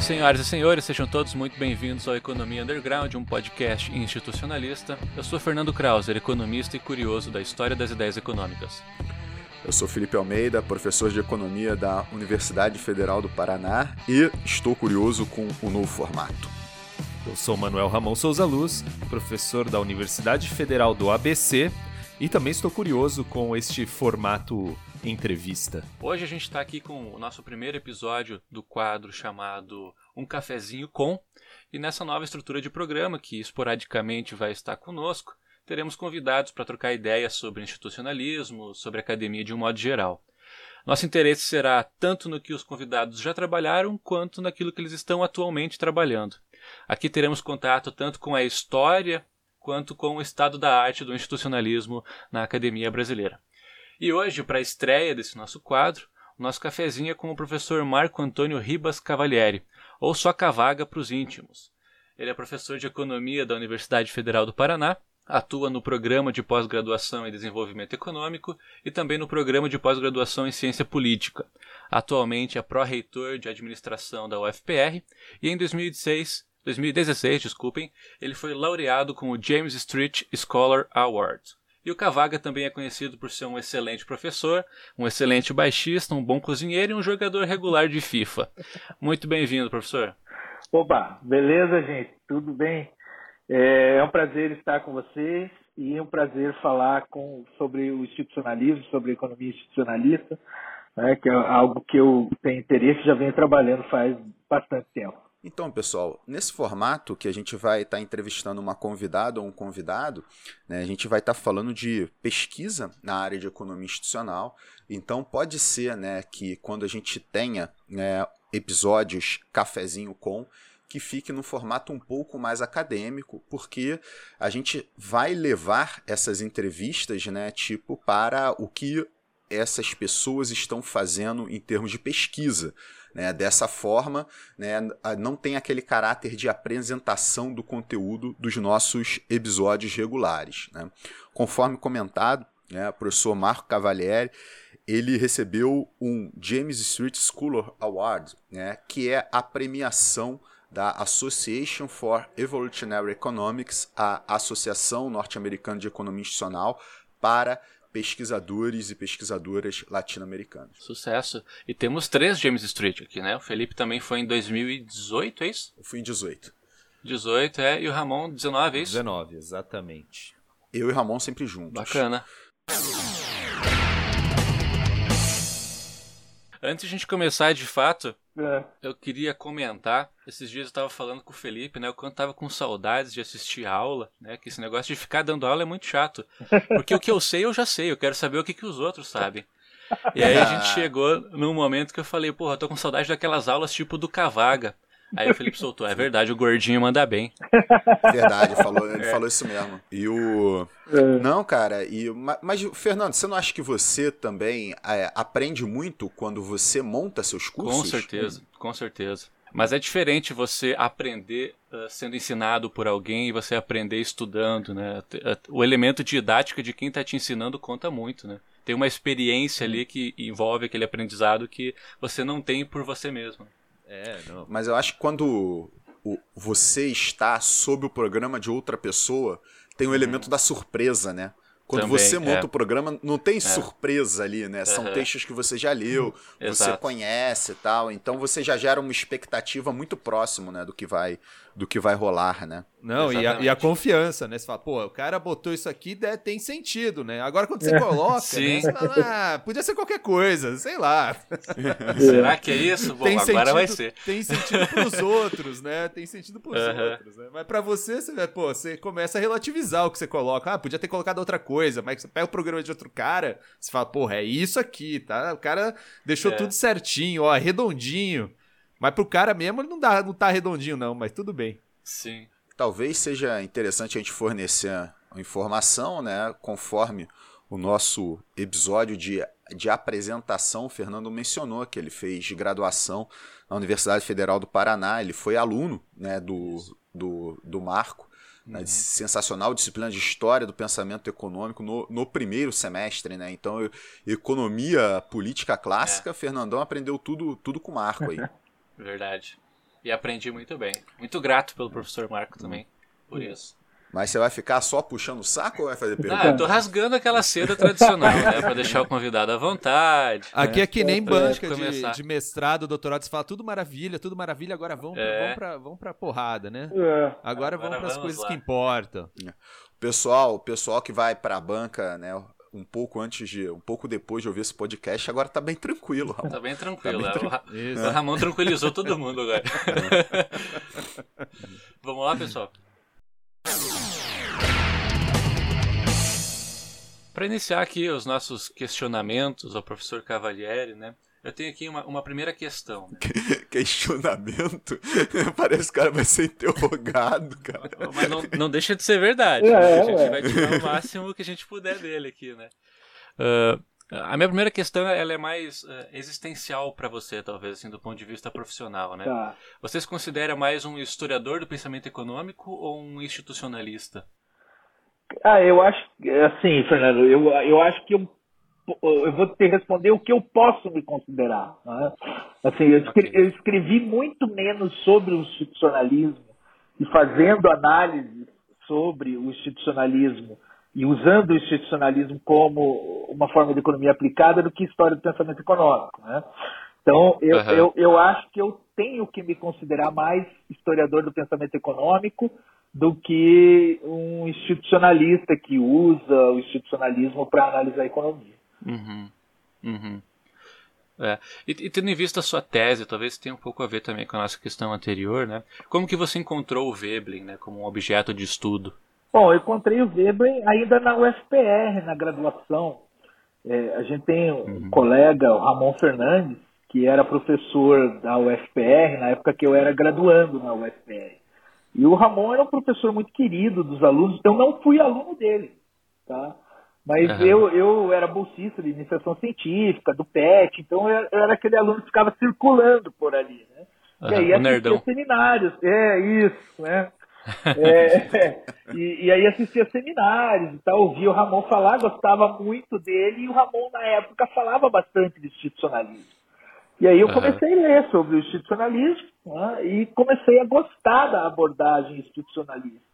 Senhoras e senhores, sejam todos muito bem-vindos ao Economia Underground, um podcast institucionalista. Eu sou Fernando Krauser, economista e curioso da história das ideias econômicas. Eu sou Felipe Almeida, professor de economia da Universidade Federal do Paraná e estou curioso com o novo formato. Eu sou Manuel Ramon Souza Luz, professor da Universidade Federal do ABC e também estou curioso com este formato entrevista. Hoje a gente está aqui com o nosso primeiro episódio do quadro chamado Um Cafezinho Com. E nessa nova estrutura de programa, que esporadicamente vai estar conosco, teremos convidados para trocar ideias sobre institucionalismo, sobre academia de um modo geral. Nosso interesse será tanto no que os convidados já trabalharam, quanto naquilo que eles estão atualmente trabalhando. Aqui teremos contato tanto com a história quanto com o estado da arte do institucionalismo na academia brasileira. E hoje, para a estreia desse nosso quadro, o nosso cafezinho é com o professor Marco Antônio Ribas Cavalieri, ou só Cavaga para os íntimos. Ele é professor de Economia da Universidade Federal do Paraná, atua no Programa de Pós-Graduação em Desenvolvimento Econômico e também no Programa de Pós-Graduação em Ciência Política. Atualmente é pró-reitor de Administração da UFPR e em 2016 2016, desculpem, ele foi laureado com o James Street Scholar Award. E o Cavaga também é conhecido por ser um excelente professor, um excelente baixista, um bom cozinheiro e um jogador regular de FIFA. Muito bem-vindo, professor. Oba, beleza, gente? Tudo bem? É, é um prazer estar com vocês e é um prazer falar com, sobre o institucionalismo, sobre a economia institucionalista, né, que é algo que eu tenho interesse e já venho trabalhando faz bastante tempo. Então, pessoal, nesse formato que a gente vai estar tá entrevistando uma convidada ou um convidado, né, a gente vai estar tá falando de pesquisa na área de economia institucional. Então, pode ser né, que quando a gente tenha né, episódios cafezinho com, que fique num formato um pouco mais acadêmico, porque a gente vai levar essas entrevistas, né, tipo, para o que essas pessoas estão fazendo em termos de pesquisa. Né? Dessa forma, né, não tem aquele caráter de apresentação do conteúdo dos nossos episódios regulares. Né? Conforme comentado, né, o professor Marco Cavalieri ele recebeu um James Street Scholar Award, né, que é a premiação da Association for Evolutionary Economics, a Associação Norte-Americana de Economia Institucional, para pesquisadores e pesquisadoras latino-americanos. Sucesso. E temos três James Street aqui, né? O Felipe também foi em 2018, é isso? Eu fui em 18. 18, é. E o Ramon, 19, é isso? 19, exatamente. Eu e o Ramon sempre juntos. Bacana. Antes de a gente começar de fato, é. eu queria comentar. Esses dias eu estava falando com o Felipe, né? O quanto tava com saudades de assistir aula, né? Que esse negócio de ficar dando aula é muito chato. Porque o que eu sei, eu já sei. Eu quero saber o que, que os outros sabem. E aí a gente chegou num momento que eu falei, porra, eu tô com saudade daquelas aulas tipo do Cavaga. Aí o Felipe soltou, é verdade, o gordinho manda bem. Verdade, falou, ele é. falou isso mesmo. E o. É. Não, cara, e, mas, Fernando, você não acha que você também é, aprende muito quando você monta seus cursos? Com certeza, com certeza. Mas é diferente você aprender uh, sendo ensinado por alguém e você aprender estudando, né? O elemento didático de quem está te ensinando conta muito, né? Tem uma experiência ali que envolve aquele aprendizado que você não tem por você mesmo. É, não. Mas eu acho que quando o, você está sob o programa de outra pessoa, tem o elemento uhum. da surpresa, né? Quando Também, você monta é. o programa, não tem é. surpresa ali, né? São uhum. textos que você já leu, você conhece e tal. Então você já gera uma expectativa muito próximo, né, do que vai do que vai rolar, né? Não, e a, e a, confiança, né? Você fala, pô, o cara botou isso aqui, né, tem sentido, né? Agora quando você coloca, né, você fala, ah, podia ser qualquer coisa, sei lá. Será que é isso? Bom, tem agora sentido, vai ser. Tem sentido pros outros, né? Tem sentido pros uhum. outros, né? Mas pra você, você, pô, você começa a relativizar o que você coloca. Ah, podia ter colocado outra coisa, mas você pega o programa de outro cara, você fala, porra, é isso aqui, tá? O cara deixou é. tudo certinho, ó, redondinho. Mas pro cara mesmo não, dá, não tá redondinho, não, mas tudo bem. Sim. Talvez seja interessante a gente fornecer informação, né? Conforme o nosso episódio de, de apresentação, o Fernando mencionou que ele fez graduação na Universidade Federal do Paraná, ele foi aluno né, do, do, do Marco, né, uhum. sensacional disciplina de História do Pensamento Econômico no, no primeiro semestre. Né? Então, eu, Economia Política Clássica, é. Fernandão aprendeu tudo, tudo com o Marco aí. Verdade. E aprendi muito bem. Muito grato pelo professor Marco também, por isso. Mas você vai ficar só puxando o saco ou vai fazer pergunta? Ah, eu tô rasgando aquela seda tradicional, né? Pra deixar o convidado à vontade. Aqui né? é que nem banca de, de, mestrado, doutorado, você fala tudo maravilha, tudo maravilha, agora vamos, é. vamos, pra, vamos pra porrada, né? É. Agora, agora vamos pras coisas lá. que importam. Pessoal, pessoal que vai pra banca, né? Um pouco antes de, um pouco depois de ouvir esse podcast, agora tá bem tranquilo, Ramon. Tá bem tranquilo. Tá bem é, O, Ramon tranquilizou todo mundo agora. Vamos lá, pessoal. Para iniciar aqui os nossos questionamentos ao professor Cavalieri, né? Eu tenho aqui uma, uma primeira questão. Né? Questionamento? Parece que o cara vai ser interrogado, cara. Mas não, não deixa de ser verdade. É, né? A gente é. vai tirar o máximo que a gente puder dele aqui, né? Uh, a minha primeira questão ela é mais uh, existencial para você, talvez, assim, do ponto de vista profissional, né? Tá. Você se considera mais um historiador do pensamento econômico ou um institucionalista? Ah, eu acho, assim, Fernando, eu, eu acho que eu, eu vou te responder o que eu posso me considerar. Né? Assim, eu escrevi, eu escrevi muito menos sobre o institucionalismo e fazendo análise sobre o institucionalismo e usando o institucionalismo como uma forma de economia aplicada do que história do pensamento econômico. Né? Então, eu, uhum. eu, eu acho que eu tenho que me considerar mais historiador do pensamento econômico do que um institucionalista que usa o institucionalismo para analisar a economia. Uhum. Uhum. É. E, e, tendo em vista a sua tese, talvez tenha um pouco a ver também com a nossa questão anterior, né? Como que você encontrou o Veblen, né, como um objeto de estudo? Bom, eu encontrei o Veblen ainda na UFPR, na graduação. É, a gente tem um uhum. colega, o Ramon Fernandes, que era professor da UFPR na época que eu era graduando na UFPR. E o Ramon era um professor muito querido dos alunos, eu não fui aluno dele, tá? Mas uhum. eu, eu era bolsista de iniciação científica, do PET, então eu, eu era aquele aluno que ficava circulando por ali, né? Uhum, e aí assistia seminários, é isso, né? é, e, e, aí assistia seminários e tal, ouvia o Ramon falar, gostava muito dele, e o Ramon na época falava bastante de institucionalismo. E aí eu comecei uhum. a ler sobre o institucionalismo né, e comecei a gostar da abordagem institucionalista.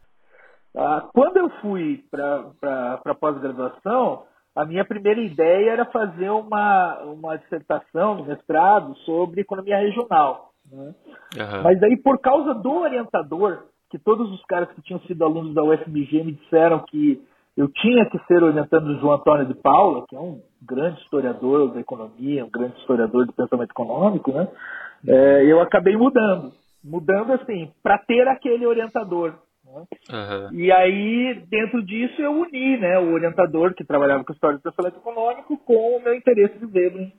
Ah, quando eu fui para a pós-graduação, a minha primeira ideia era fazer uma, uma dissertação, um mestrado, sobre economia regional. Né? Uhum. Mas aí, por causa do orientador, que todos os caras que tinham sido alunos da UFMG me disseram que eu tinha que ser orientando o João Antônio de Paula, que é um grande historiador da economia, um grande historiador do pensamento econômico, né? É, eu acabei mudando. Mudando, assim, para ter aquele orientador. Uhum. E aí, dentro disso, eu uni né, o orientador que trabalhava com história do pensamento econômico com o meu interesse de Veblen,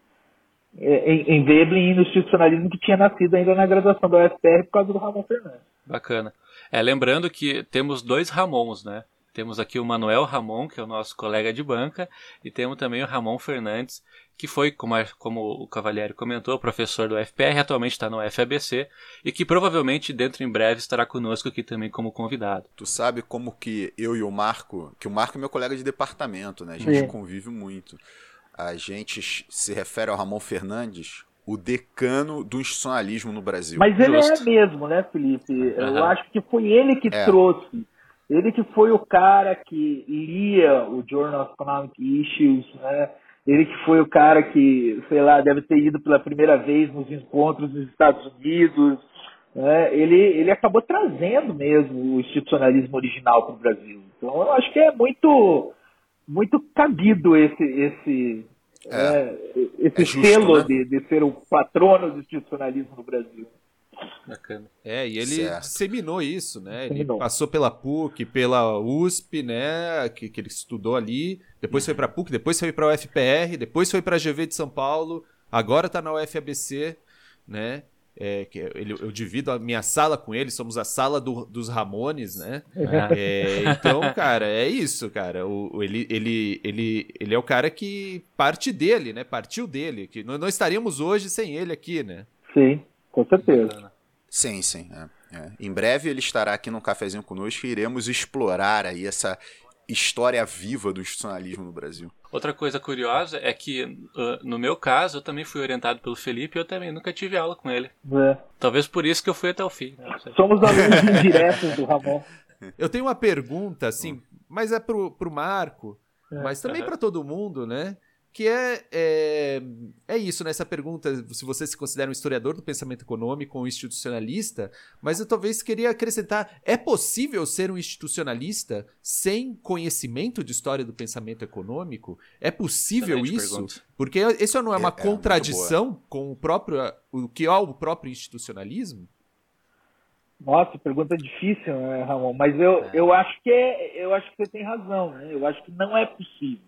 é, em, em Veblen e no institucionalismo que tinha nascido ainda na graduação da UFPR por causa do Ramon Fernandes. Bacana. É, lembrando que temos dois Ramons, né? Temos aqui o Manuel Ramon, que é o nosso colega de banca, e temos também o Ramon Fernandes, que foi, como, a, como o Cavalieri comentou, professor do FPR, atualmente está no FABC, e que provavelmente dentro em breve estará conosco aqui também como convidado. Tu sabe como que eu e o Marco, que o Marco é meu colega de departamento, né? A gente Sim. convive muito. A gente se refere ao Ramon Fernandes o decano do institucionalismo no Brasil. Mas ele Justo. é mesmo, né, Felipe? Uhum. Eu acho que foi ele que é. trouxe ele que foi o cara que lia o Journal of Economic Issues, né? Ele que foi o cara que, sei lá, deve ter ido pela primeira vez nos encontros nos Estados Unidos. Né? Ele, ele acabou trazendo mesmo o institucionalismo original para o Brasil. Então, eu acho que é muito, muito cabido esse, esse, é, é, esse é justo, selo né? de, de ser o patrono do institucionalismo no Brasil. Bacana. É, e ele certo. disseminou isso, né? Ele passou pela PUC, pela USP, né? Que, que ele estudou ali. Depois foi para PUC, depois foi para UFPR, depois foi para a GV de São Paulo. Agora está na UFABC, né? É, que ele, eu divido a minha sala com ele, somos a sala do, dos Ramones, né? É, então, cara, é isso, cara. O, o, ele, ele, ele, ele é o cara que parte dele, né? Partiu dele. Que nós não estaríamos hoje sem ele aqui, né? Sim. Com certeza. Sim, sim. É, é. Em breve ele estará aqui no cafezinho conosco e iremos explorar aí essa história viva do institucionalismo no Brasil. Outra coisa curiosa é que, uh, no meu caso, eu também fui orientado pelo Felipe e eu também nunca tive aula com ele. É. Talvez por isso que eu fui até o fim. Somos alunos indiretos do Ramon. Eu tenho uma pergunta, assim, mas é pro, pro Marco, é. mas também uhum. para todo mundo, né? Que é, é, é isso, né? Essa pergunta, se você se considera um historiador do pensamento econômico ou um institucionalista, mas eu talvez queria acrescentar, é possível ser um institucionalista sem conhecimento de história do pensamento econômico? É possível isso? Pergunta. Porque isso não é uma é, é contradição com o próprio, o que é o próprio institucionalismo? Nossa, pergunta difícil, né, Ramon? Mas eu, é. eu acho que é, eu acho que você tem razão, né? Eu acho que não é possível.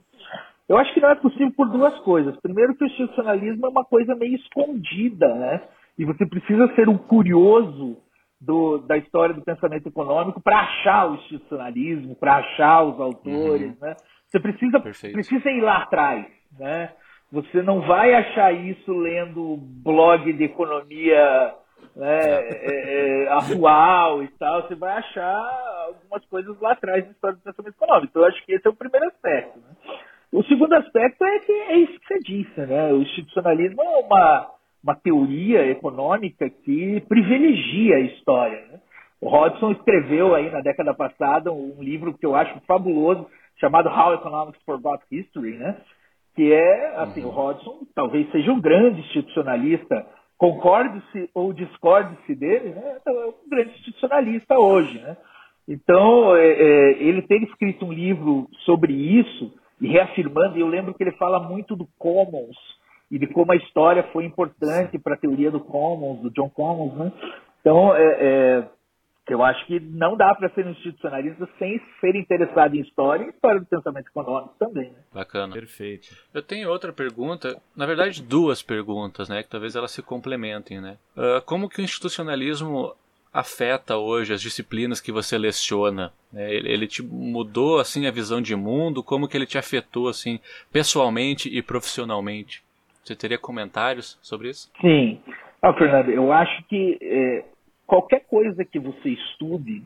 Eu acho que não é possível por duas coisas. Primeiro, que o institucionalismo é uma coisa meio escondida, né? E você precisa ser um curioso do, da história do pensamento econômico para achar o institucionalismo, para achar os autores, uhum. né? Você precisa, precisa ir lá atrás, né? Você não vai achar isso lendo blog de economia né, é, é, atual e tal. Você vai achar algumas coisas lá atrás na história do pensamento econômico. Então, eu acho que esse é o primeiro aspecto. Né? O segundo aspecto é que é isso que você disse, né? O institucionalismo é uma, uma teoria econômica que privilegia a história. Né? O Hodgson escreveu aí na década passada um livro que eu acho fabuloso, chamado How Economics Forgot History, né? Que é, assim, uhum. o Hodgson talvez seja um grande institucionalista, concorde-se ou discorde-se dele, né? É um grande institucionalista hoje, né? Então, é, é, ele ter escrito um livro sobre isso e reafirmando, e eu lembro que ele fala muito do Commons e de como a história foi importante para a teoria do Commons, do John Commons, né? Então, é, é, eu acho que não dá para ser um institucionalista sem ser interessado em história e história do pensamento econômico também. Né? Bacana. Perfeito. Eu tenho outra pergunta, na verdade duas perguntas, né, que talvez elas se complementem, né? Uh, como que o institucionalismo afeta hoje as disciplinas que você leciona? Né? Ele, ele, te mudou assim a visão de mundo? Como que ele te afetou assim pessoalmente e profissionalmente? Você teria comentários sobre isso? Sim. Ah, Fernando, eu acho que é, qualquer coisa que você estude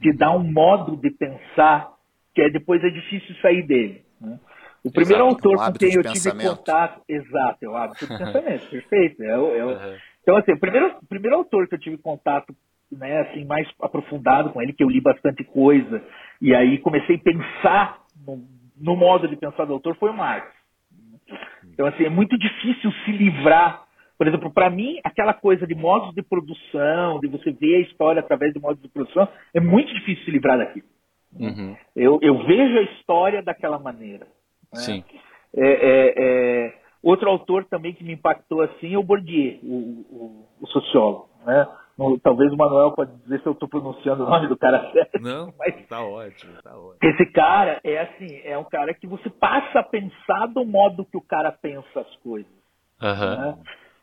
te dá um modo de pensar que é, depois é difícil sair dele. Né? O primeiro exato, autor com quem eu tive contato, exato, é o hábito de pensamento, perfeito. É, é, uhum. Então, assim, o primeiro, primeiro autor que eu tive contato né, assim, mais aprofundado com ele, que eu li bastante coisa, e aí comecei a pensar no, no modo de pensar do autor, foi o Marx. Então, assim, é muito difícil se livrar. Por exemplo, para mim, aquela coisa de modos de produção, de você ver a história através de modos de produção, é muito difícil se livrar daquilo. Uhum. Eu, eu, vejo a história daquela maneira. Né? Sim. É, é, é, outro autor também que me impactou assim é o Bourdieu, o, o, o sociólogo. Né? Talvez o Manuel pode dizer se eu estou pronunciando o nome do cara certo. Não, mas tá ótimo, tá ótimo. Esse cara é assim, é um cara que você passa a pensar do modo que o cara pensa as coisas. Uhum. Né?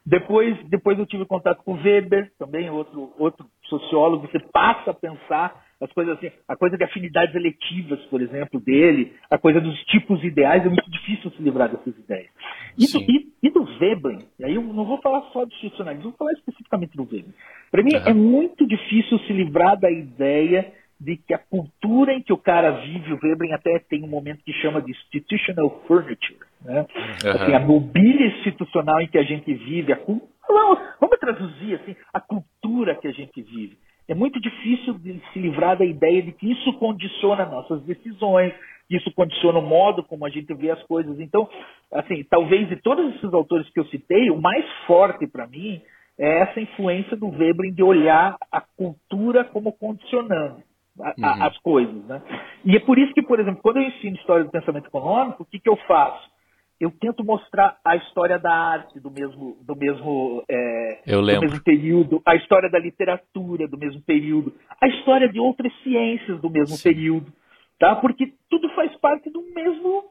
Depois, depois eu tive contato com o Weber, também outro, outro sociólogo, você passa a pensar as coisas assim, a coisa de afinidades eletivas, por exemplo, dele, a coisa dos tipos ideais, é muito difícil se livrar dessas ideias. E, do, e, e do Veblen, e aí eu não vou falar só do institucionalismo, vou falar especificamente do Veblen. Para mim uhum. é muito difícil se livrar da ideia de que a cultura em que o cara vive, o Veblen até tem um momento que chama de institutional furniture, né? Uhum. Assim, a mobília institucional em que a gente vive, a, vamos, vamos traduzir assim, a cultura que a gente vive. É muito difícil de se livrar da ideia de que isso condiciona nossas decisões, que isso condiciona o modo como a gente vê as coisas. Então, assim, talvez de todos esses autores que eu citei, o mais forte para mim é essa influência do Veblen de olhar a cultura como condicionando a, uhum. as coisas. Né? E é por isso que, por exemplo, quando eu ensino história do pensamento econômico, o que, que eu faço? Eu tento mostrar a história da arte do mesmo, do mesmo, é, do mesmo período, a história da literatura do mesmo período, a história de outras ciências do mesmo Sim. período, tá? Porque tudo faz parte do mesmo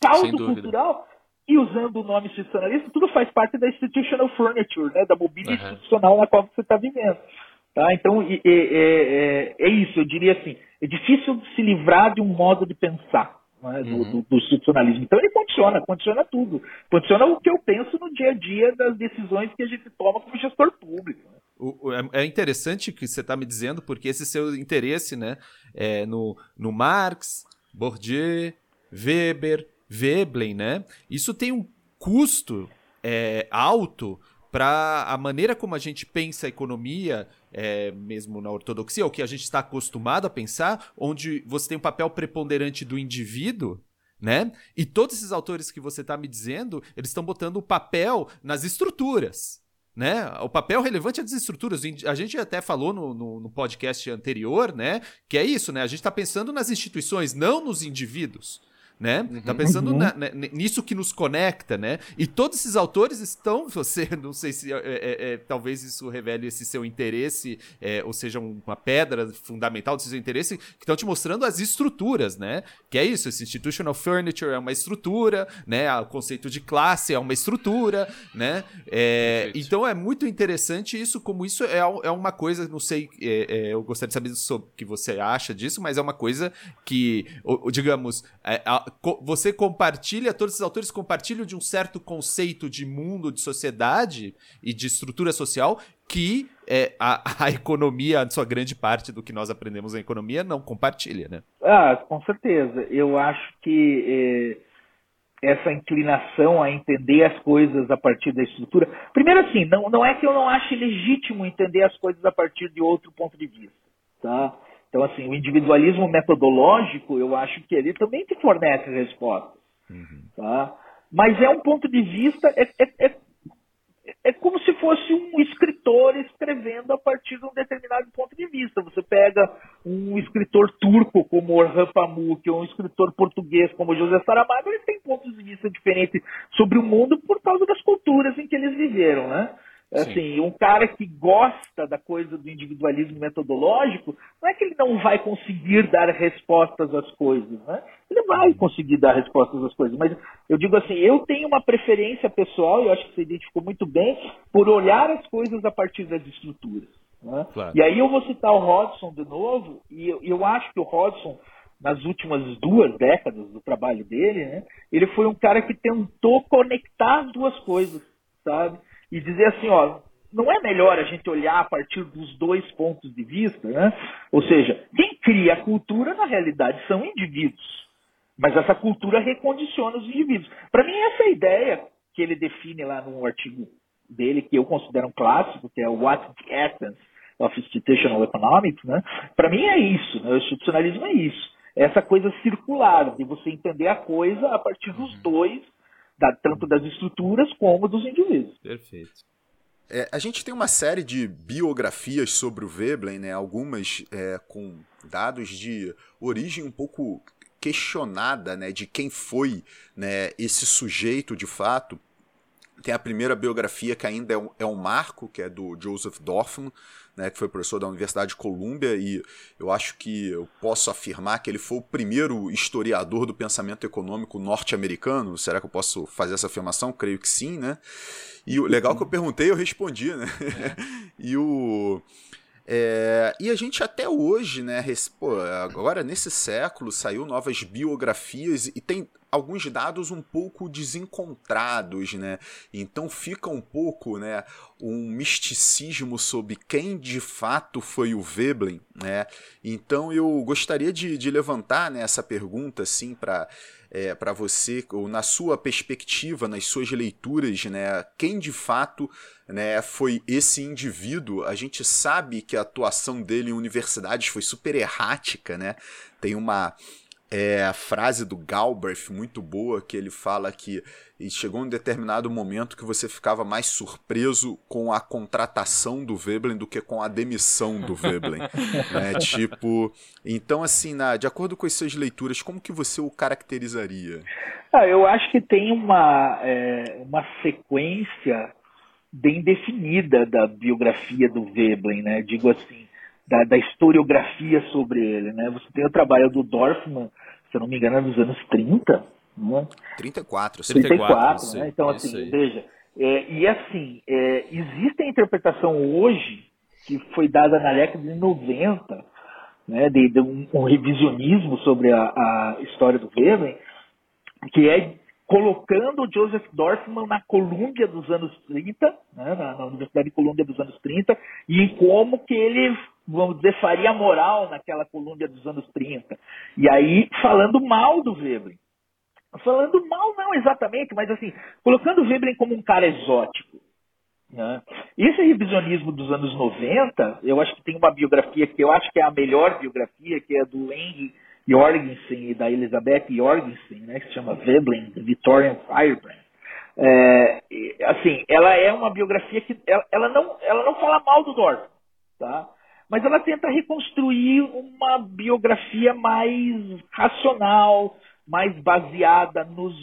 caldo cultural. E usando o nome institucionalista, tudo faz parte da institutional furniture, né? da mobília uhum. institucional na qual você está vivendo. Tá? Então, é, é, é, isso, eu diria assim, é difícil se livrar de um modo de pensar né, do, uhum. do, do, institucionalismo. Então ele condiciona, condiciona tudo. Condiciona o que eu penso no dia a dia das decisões que a gente toma como gestor público. Né? O, é, é interessante o que você está me dizendo, porque esse seu interesse né, é no, no Marx, Bourdieu, Weber, Veblen, né? Isso tem um custo é, alto para a maneira como a gente pensa a economia, é, mesmo na ortodoxia, o que a gente está acostumado a pensar, onde você tem um papel preponderante do indivíduo, né? E todos esses autores que você está me dizendo, eles estão botando o papel nas estruturas. Né? O papel relevante é das estruturas. A gente até falou no, no, no podcast anterior, né? Que é isso, né? A gente está pensando nas instituições, não nos indivíduos né? Uhum. Tá pensando uhum. na, na, nisso que nos conecta, né? E todos esses autores estão, você, não sei se é, é, é, talvez isso revele esse seu interesse, é, ou seja, uma pedra fundamental desse seu interesse, que estão te mostrando as estruturas, né? Que é isso, esse institutional furniture é uma estrutura, né? O conceito de classe é uma estrutura, né? É, então é muito interessante isso, como isso é, é uma coisa, não sei, é, eu gostaria de saber o que você acha disso, mas é uma coisa que, digamos, você compartilha, todos esses autores compartilham de um certo conceito de mundo, de sociedade e de estrutura social que é, a, a economia, a sua grande parte do que nós aprendemos em economia, não compartilha, né? Ah, com certeza. Eu acho que é, essa inclinação a entender as coisas a partir da estrutura. Primeiro, assim, não, não é que eu não ache legítimo entender as coisas a partir de outro ponto de vista, tá? Então, assim, o individualismo metodológico, eu acho que ele também te fornece respostas. Uhum. Tá? Mas é um ponto de vista, é, é, é, é, como se fosse um escritor escrevendo a partir de um determinado ponto de vista. Você pega um escritor turco como Orhan Pamuk, ou um escritor português como José Saramago, eles têm pontos de vista diferentes sobre o mundo por causa das culturas em que eles viveram, né? Assim, um cara que gosta da coisa do individualismo metodológico, não é que ele não vai conseguir dar respostas às coisas, né? Ele vai conseguir dar respostas às coisas, mas eu digo assim, eu tenho uma preferência pessoal, e eu acho que você identificou muito bem, por olhar as coisas a partir das estruturas. Né? Claro. E aí eu vou citar o Hodgson de novo, e eu, eu acho que o Hodgson, nas últimas duas décadas do trabalho dele, né, ele foi um cara que tentou conectar as duas coisas, sabe? E dizer assim, ó, não é melhor a gente olhar a partir dos dois pontos de vista, né? Ou seja, quem cria a cultura na realidade são indivíduos, mas essa cultura recondiciona os indivíduos. Para mim essa é a ideia que ele define lá num artigo dele que eu considero um clássico, que é o What the Essence of Institutional Economics, né? Para mim é isso, né? o institucionalismo é isso. É essa coisa circular de você entender a coisa a partir dos uhum. dois da, tanto das estruturas como dos indivíduos. Perfeito. É, a gente tem uma série de biografias sobre o Veblen, né, algumas é, com dados de origem um pouco questionada né, de quem foi né, esse sujeito de fato. Tem a primeira biografia que ainda é um, é um marco, que é do Joseph Dorfman, né, que foi professor da Universidade de Colômbia, e eu acho que eu posso afirmar que ele foi o primeiro historiador do pensamento econômico norte-americano. Será que eu posso fazer essa afirmação? Creio que sim, né? E o legal que eu perguntei, eu respondi, né? e o. É, e a gente até hoje, né, pô, agora nesse século saiu novas biografias e tem alguns dados um pouco desencontrados, né? Então fica um pouco, né, um misticismo sobre quem de fato foi o Veblen, né? Então eu gostaria de, de levantar né, essa pergunta, assim, para é, para você, ou na sua perspectiva, nas suas leituras, né, quem de fato né, foi esse indivíduo? A gente sabe que a atuação dele em universidades foi super errática, né? Tem uma é a frase do Galbraith muito boa que ele fala que chegou um determinado momento que você ficava mais surpreso com a contratação do Veblen do que com a demissão do Veblen, né? Tipo, então assim, na, de acordo com as suas leituras, como que você o caracterizaria? Ah, eu acho que tem uma é, uma sequência bem definida da biografia do Veblen, né? Digo assim, da, da, historiografia sobre ele, né? Você tem o trabalho do Dorfman, se eu não me engano, é dos anos 30, né? 34, 34, 34 né? Então, assim, veja, é, e assim, é, existe a interpretação hoje, que foi dada na década de 90, né, de, de um, um, revisionismo sobre a, a história do Veblen, que é colocando o Joseph Dorfman na Colômbia dos anos 30, né, na, na, Universidade de Colômbia dos anos 30, e como que ele vamos dizer, faria moral naquela Colômbia dos anos 30. E aí, falando mal do Veblen. falando mal não exatamente, mas assim, colocando o Veblen como um cara exótico. Né? Esse revisionismo dos anos 90, eu acho que tem uma biografia que eu acho que é a melhor biografia, que é do Henry Jorgensen e da Elizabeth Jorgensen, né, que se chama Veblen, Victorian Firebrand. É, assim, ela é uma biografia que ela, ela, não, ela não fala mal do Dorf, tá? Mas ela tenta reconstruir uma biografia mais racional, mais baseada nos,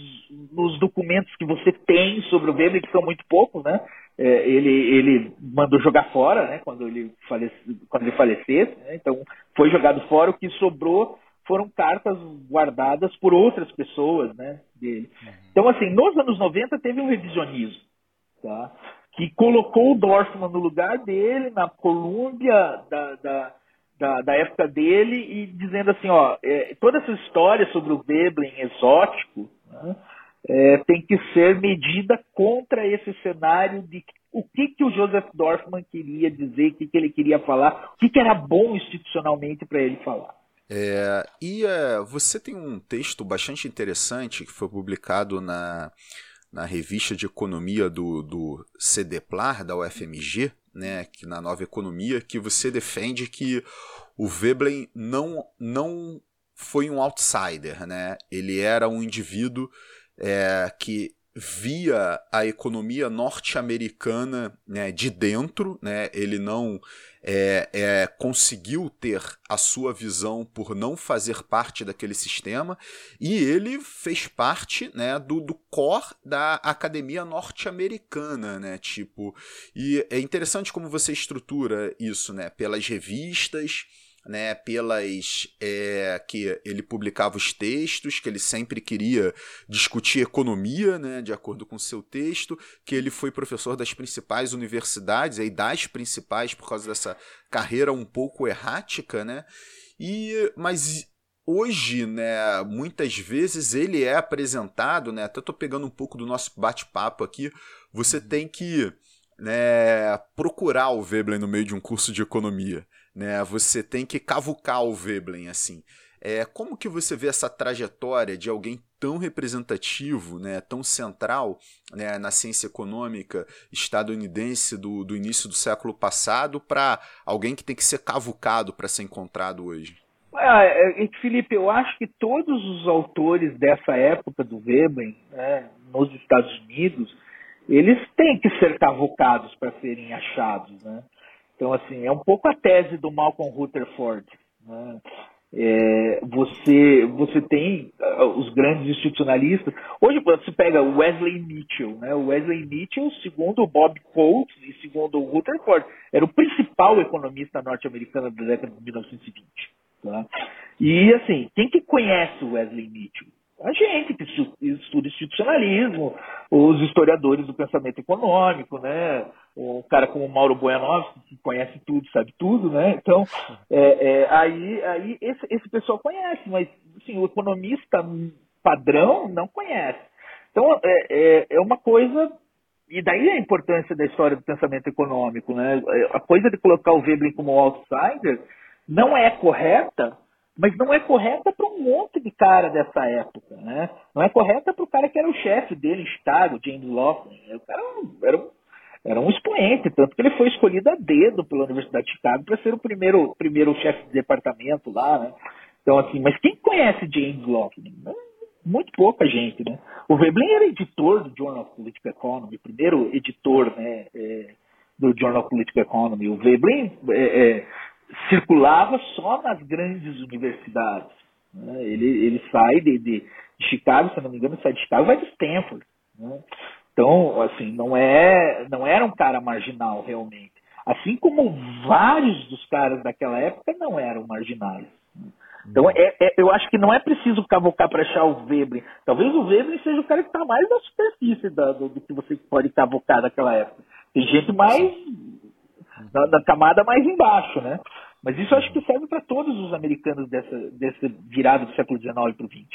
nos documentos que você tem sobre o Weber, que são muito poucos, né? É, ele, ele mandou jogar fora, né? Quando ele, falece, quando ele falecesse, né? então foi jogado fora. O que sobrou foram cartas guardadas por outras pessoas, né? Dele. Uhum. Então, assim, nos anos 90 teve um revisionismo, tá? Que colocou o Dorfman no lugar dele, na Colômbia da, da da, da, época dele e dizendo assim, ó, é, toda essa história sobre o Veblen exótico né, é, tem que ser medida contra esse cenário de o que, que o Joseph Dorfman queria dizer, o que, que ele queria falar, o que, que era bom institucionalmente para ele falar. É, e é, você tem um texto bastante interessante que foi publicado na, na revista de economia do, do CDPLAR, da UFMG, né, que na nova economia, que você defende que o Veblen não, não foi um outsider, né? Ele era um indivíduo é, que via a economia norte-americana né, de dentro, né, ele não é, é, conseguiu ter a sua visão por não fazer parte daquele sistema e ele fez parte né, do, do core da academia norte-americana, né, tipo, e é interessante como você estrutura isso, né, pelas revistas, né, pelas é, que ele publicava os textos, que ele sempre queria discutir economia, né, de acordo com seu texto, que ele foi professor das principais universidades, aí das principais por causa dessa carreira um pouco errática, né? E mas hoje, né, muitas vezes ele é apresentado, né, até tô pegando um pouco do nosso bate-papo aqui, você uhum. tem que né, procurar o Veblen no meio de um curso de economia né? Você tem que cavucar o Veblen assim. É, como que você vê essa trajetória de alguém tão representativo, né, tão central né, na ciência econômica estadunidense do, do início do século passado para alguém que tem que ser cavucado para ser encontrado hoje? Ah, Felipe, eu acho que todos os autores dessa época do Veblen, né, nos Estados Unidos, eles têm que ser cavucados para serem achados, né? Então, assim, é um pouco a tese do Malcolm Rutherford. Né? É, você, você tem uh, os grandes institucionalistas. Hoje você pega Wesley Mitchell. Né? Wesley Mitchell, segundo Bob Coates e segundo Rutherford, era o principal economista norte-americano da década de 1920. Tá? E, assim, quem que conhece Wesley Mitchell? a gente que estuda institucionalismo, os historiadores do pensamento econômico, né? O cara como Mauro Boianovski, que conhece tudo, sabe tudo, né? Então, é, é, aí, aí esse, esse pessoal conhece, mas assim, o economista padrão não conhece. Então, é, é, é uma coisa e daí a importância da história do pensamento econômico, né? A coisa de colocar o Veblen como outsider não é correta, mas não é correta para um monte de cara dessa época, né? Não é correta para o cara que era o chefe dele em Chicago, James Laughlin. O cara era um, era um expoente, tanto que ele foi escolhido a dedo pela Universidade de Chicago para ser o primeiro, primeiro chefe de departamento lá, né? Então, assim, mas quem conhece James Laughlin? Muito pouca gente, né? O Veblen era editor do Journal of Political Economy, primeiro editor, né, é, do Journal of Political Economy. O Veblen é, é, circulava só nas grandes universidades. Né? Ele, ele sai de, de, Chicago, se não me engano, sai de Chicago vai de Stanford. Né? Então, assim, não, é, não era um cara marginal realmente. Assim como vários dos caras daquela época não eram marginais. Então, é, é, eu acho que não é preciso cavocar para achar o Veblen. Talvez o Veblen seja o cara que está mais na superfície da, do, do, que você pode cavocar daquela época. Tem gente mais da, da camada mais embaixo, né? Mas isso acho que serve para todos os americanos dessa, desse virado do século XIX para o XX.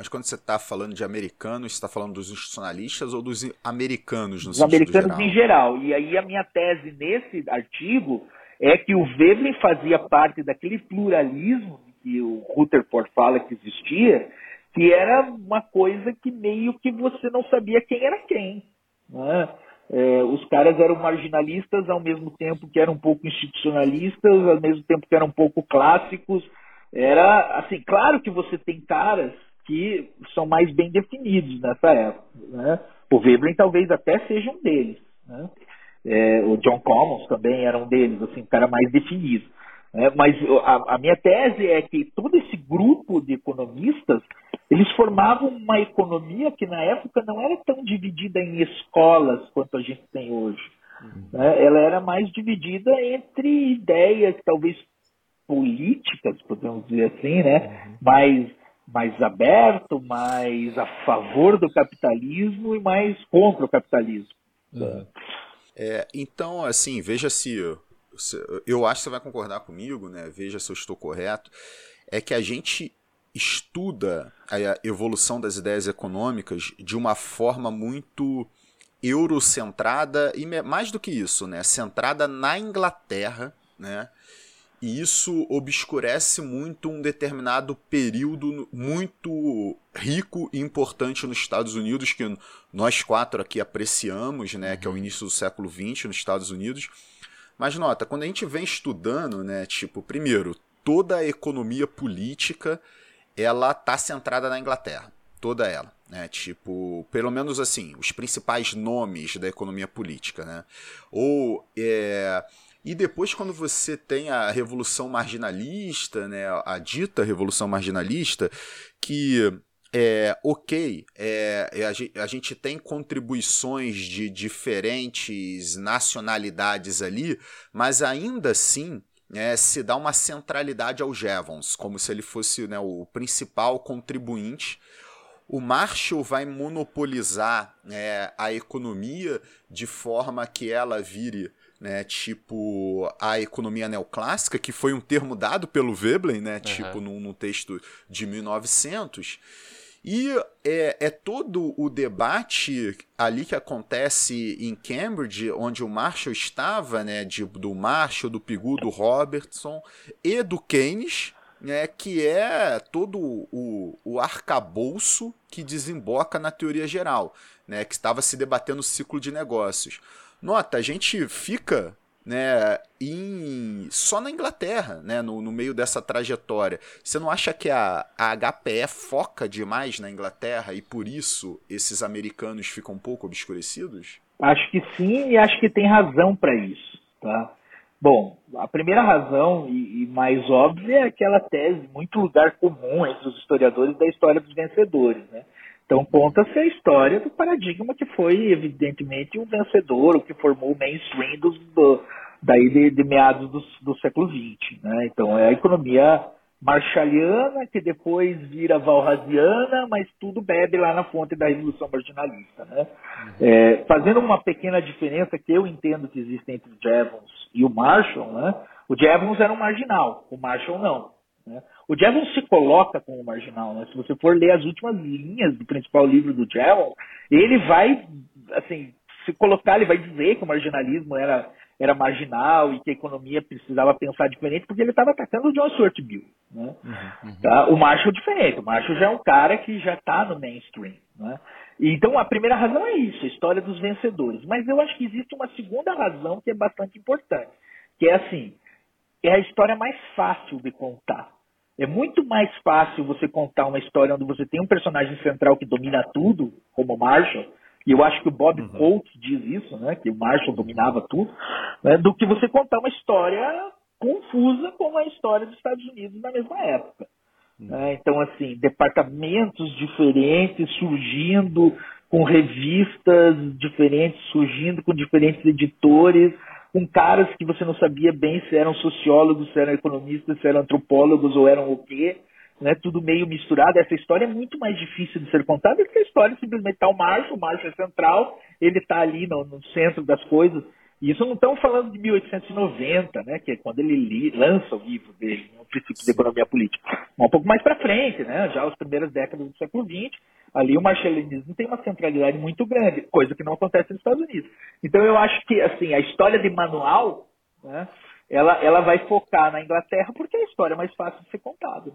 Mas quando você está falando de americanos, você está falando dos institucionalistas ou dos americanos no Os americanos geral? em geral. E aí a minha tese nesse artigo é que o Veblen fazia parte daquele pluralismo que o Rutherford fala que existia, que era uma coisa que meio que você não sabia quem era quem. Né? É, os caras eram marginalistas ao mesmo tempo que eram um pouco institucionalistas, ao mesmo tempo que eram um pouco clássicos. Era assim, claro que você tem caras que são mais bem definidos nessa época. Né? O Veblen talvez até seja um deles. Né? É, o John Commons também era um deles, assim, um cara mais definido. É, mas a, a, minha tese é que todo esse grupo de economistas eles formavam uma economia que na época não era tão dividida em escolas quanto a gente tem hoje. Né? Ela era mais dividida entre ideias, talvez políticas, podemos dizer assim, né? Uhum. mais, mais aberto, mais a favor do capitalismo e mais contra o capitalismo. Uhum. É, então, assim, veja se eu acho que você vai concordar comigo, né? Veja se eu estou correto. É que a gente estuda a evolução das ideias econômicas de uma forma muito eurocentrada e mais do que isso, né? Centrada na Inglaterra, né? E isso obscurece muito um determinado período muito rico e importante nos Estados Unidos, que nós quatro aqui apreciamos, né, que é o início do século XX nos Estados Unidos, mas nota, quando a gente vem estudando, né, tipo, primeiro, toda a economia política, ela tá centrada na Inglaterra, toda ela, né? Tipo, pelo menos assim, os principais nomes da economia política, né? Ou é, e depois, quando você tem a revolução marginalista, né, a dita revolução marginalista, que é, ok, é, é a, gente tem contribuições de diferentes nacionalidades ali, mas ainda assim é, se dá uma centralidade ao Jevons, como se ele fosse né, o principal contribuinte. O Marshall vai monopolizar é, a economia de forma que ela vire né, tipo a economia neoclássica, que foi um termo dado pelo Veblen, né, uhum. tipo num, num texto de 1900. E é, é, todo o debate ali que acontece em Cambridge, onde o Marshall estava, né, de, do Marshall, do Pigu, do Robertson e do Keynes, né, que é todo o, o arcabouço que desemboca na teoria geral, né, que estava se debatendo o ciclo de negócios. Nota, a gente fica né, em, só na Inglaterra, né, no, no, meio dessa trajetória. Você não acha que a, a HPE foca demais na Inglaterra e por isso esses americanos ficam um pouco obscurecidos? Acho que sim e acho que tem razão para isso. Tá? Bom, a primeira razão e, e, mais óbvia é aquela tese, muito lugar comum entre os historiadores da história dos vencedores. Né? Então conta-se a história do paradigma que foi, evidentemente, um vencedor, o que formou o mainstream dos, do, daí de, de meados do, do século XX. Né? Então é a economia marshalliana, que depois vira valrasiana, mas tudo bebe lá na fonte da Revolução Marginalista. Né? Uhum. É, fazendo uma pequena diferença que eu entendo que existe entre o Jevons e o Marshall, né? o Jevons era um marginal, o Marshall não. Né? O Jevons se coloca como marginal. Né? Se você for ler as últimas linhas do principal livro do Jevons, ele vai, assim, se colocar, ele vai dizer que o marginalismo era, era marginal e que a economia precisava pensar diferente, porque ele estava atacando o John Stuart Mill. Né? Uhum, uhum. Tá? O Marshall é diferente. O Marshall já é um cara que já está no mainstream. Né? Então, a primeira razão é isso, a história dos vencedores. Mas eu acho que existe uma segunda razão que é bastante importante, que é assim, é a história mais fácil de contar. É muito mais fácil você contar uma história onde você tem um personagem central que domina tudo, como o Marshall, e eu acho que o Bob uhum. Coates diz isso, né, que o Marshall dominava tudo, né, do que você contar uma história confusa como a história dos Estados Unidos na mesma época. Uhum. Né? Então, assim, departamentos diferentes surgindo, com revistas diferentes surgindo, com diferentes editores, com caras que você não sabia bem se eram sociólogos, se eram economistas, se eram antropólogos ou eram o quê, né? Tudo meio misturado. Essa história é muito mais difícil de ser contada porque a história simplesmente está o Marshall, o Marshall é central, ele está ali no, no, centro das coisas. E isso não estamos falando de 1890, né? Que é quando ele li, lança o livro dele, o princípio de economia política. Um pouco mais para frente, né? Já as primeiras décadas do século XX, Ali o marshalinismo tem uma centralidade muito grande, coisa que não acontece nos Estados Unidos. Então eu acho que assim a história de manual, né, ela, ela vai focar na Inglaterra porque é a história mais fácil de ser contada.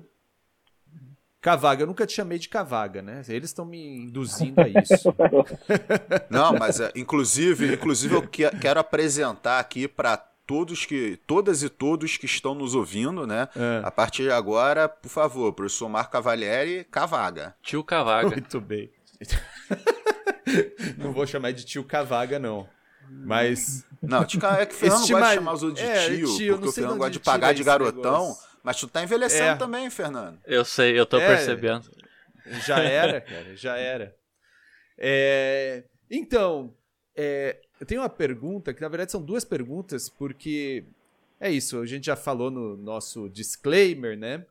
Cavaga, eu nunca te chamei de Cavaga, né? Eles estão me induzindo a isso. Não, mas é, inclusive, inclusive eu que, quero apresentar aqui para todos que, todas e todos que estão nos ouvindo, né? É. A partir de agora, por favor, professor Marco Cavalieri, Cavaga. Tio Cavaga. Muito bem. não vou chamar de tio Cavaga, não. Mas. Não, tio é que o Fernando Estima... gosta de chamar os outros de é, tio, tio porque o Fernando gosta de pagar de garotão. Mas tu tá envelhecendo é. também, Fernando. Eu sei, eu tô é, percebendo. Já era, cara, já era. É, então, é, eu tenho uma pergunta, que na verdade são duas perguntas, porque é isso, a gente já falou no nosso disclaimer, né?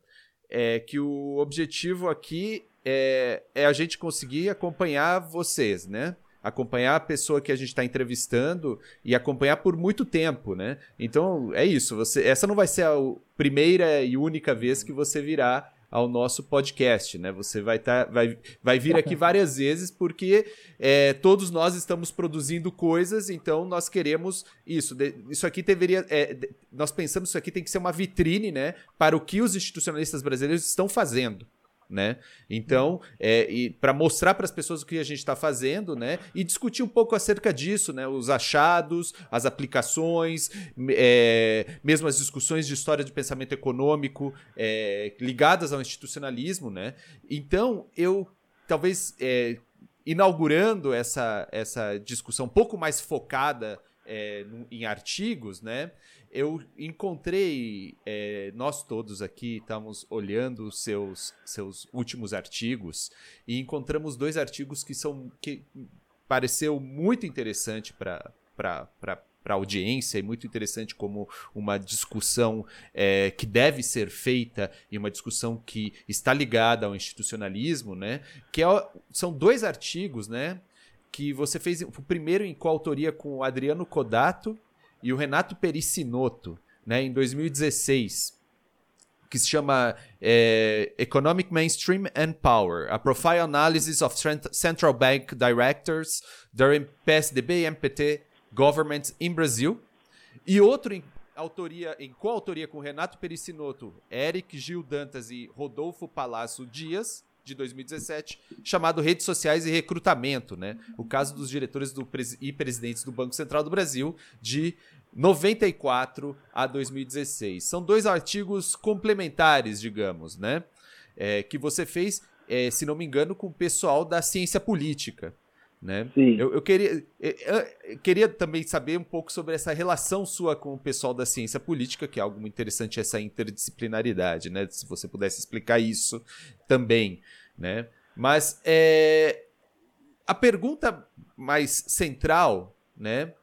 É que o objetivo aqui é, é a gente conseguir acompanhar vocês, né? acompanhar a pessoa que a gente está entrevistando e acompanhar por muito tempo, né? Então é isso. Você, essa não vai ser a primeira e única vez que você virá ao nosso podcast, né? Você vai, tá, vai, vai vir aqui várias vezes porque é, todos nós estamos produzindo coisas, então nós queremos isso. De, isso aqui deveria, é, de, nós pensamos que isso aqui tem que ser uma vitrine, né? Para o que os institucionalistas brasileiros estão fazendo né? Então, é, para mostrar para as pessoas o que a gente está fazendo, né? E discutir um pouco acerca disso, né? Os achados, as aplicações, é, mesmo as discussões de história de pensamento econômico é, ligadas ao institucionalismo, né? Então, eu talvez é, inaugurando essa, essa discussão um pouco mais focada é, em artigos, né? Eu encontrei, é, nós todos aqui estamos olhando seus, seus últimos artigos e encontramos dois artigos que são que pareceu muito interessante para para audiência e muito interessante como uma discussão é, que deve ser feita e uma discussão que está ligada ao institucionalismo, né? Que é, são dois artigos, né? Que você fez o primeiro em coautoria com o Adriano Codato e o Renato Pericinoto, né, em 2016, que se chama é, Economic Mainstream and Power, a Profile Analysis of Central Bank Directors during PSDB e MPT Governments in Brazil. E outro em autoria, em coautoria com Renato Pericinoto, Eric Gil Dantas e Rodolfo Palazzo Dias, de 2017, chamado Redes Sociais e Recrutamento, né? O caso dos diretores do, e presidentes do Banco Central do Brasil de 94 a 2016. São dois artigos complementares, digamos, né? É, que você fez, é, se não me engano, com o pessoal da ciência política. Né? Sim. Eu, eu queria, eu queria também saber um pouco sobre essa relação sua com o pessoal da ciência política, que é algo muito interessante, essa interdisciplinaridade, né? Se você pudesse explicar isso também, né? Mas é, a pergunta mais central, né?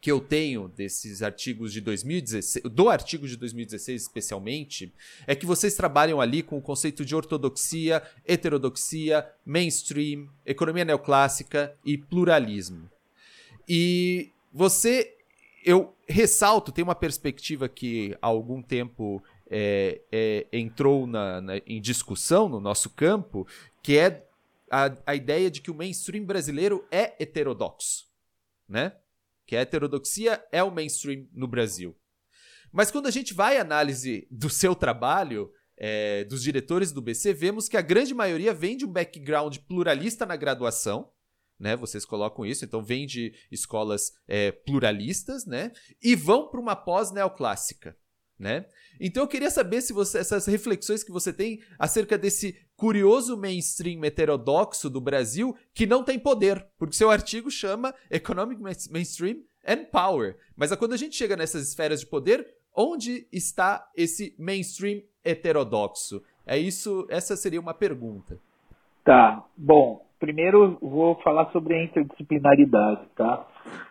Que eu tenho desses artigos de 2016, do artigo de 2016 especialmente, é que vocês trabalham ali com o conceito de ortodoxia, heterodoxia, mainstream, economia neoclássica e pluralismo. E você, eu ressalto, tem uma perspectiva que há algum tempo é, é, entrou na, na, em discussão no nosso campo, que é a, a ideia de que o mainstream brasileiro é heterodoxo, né? Que a heterodoxia é o mainstream no Brasil. Mas quando a gente vai à análise do seu trabalho, é, dos diretores do BC, vemos que a grande maioria vem de um background pluralista na graduação, né? Vocês colocam isso, então vem de escolas é, pluralistas, né? E vão para uma pós-neoclássica, né? Então eu queria saber se você, essas reflexões que você tem acerca desse curioso mainstream heterodoxo do Brasil que não tem poder, porque seu artigo chama Economic Mainstream and Power. Mas quando a gente chega nessas esferas de poder, onde está esse mainstream heterodoxo? É isso, essa seria uma pergunta. Tá, bom, primeiro vou falar sobre a interdisciplinaridade, tá?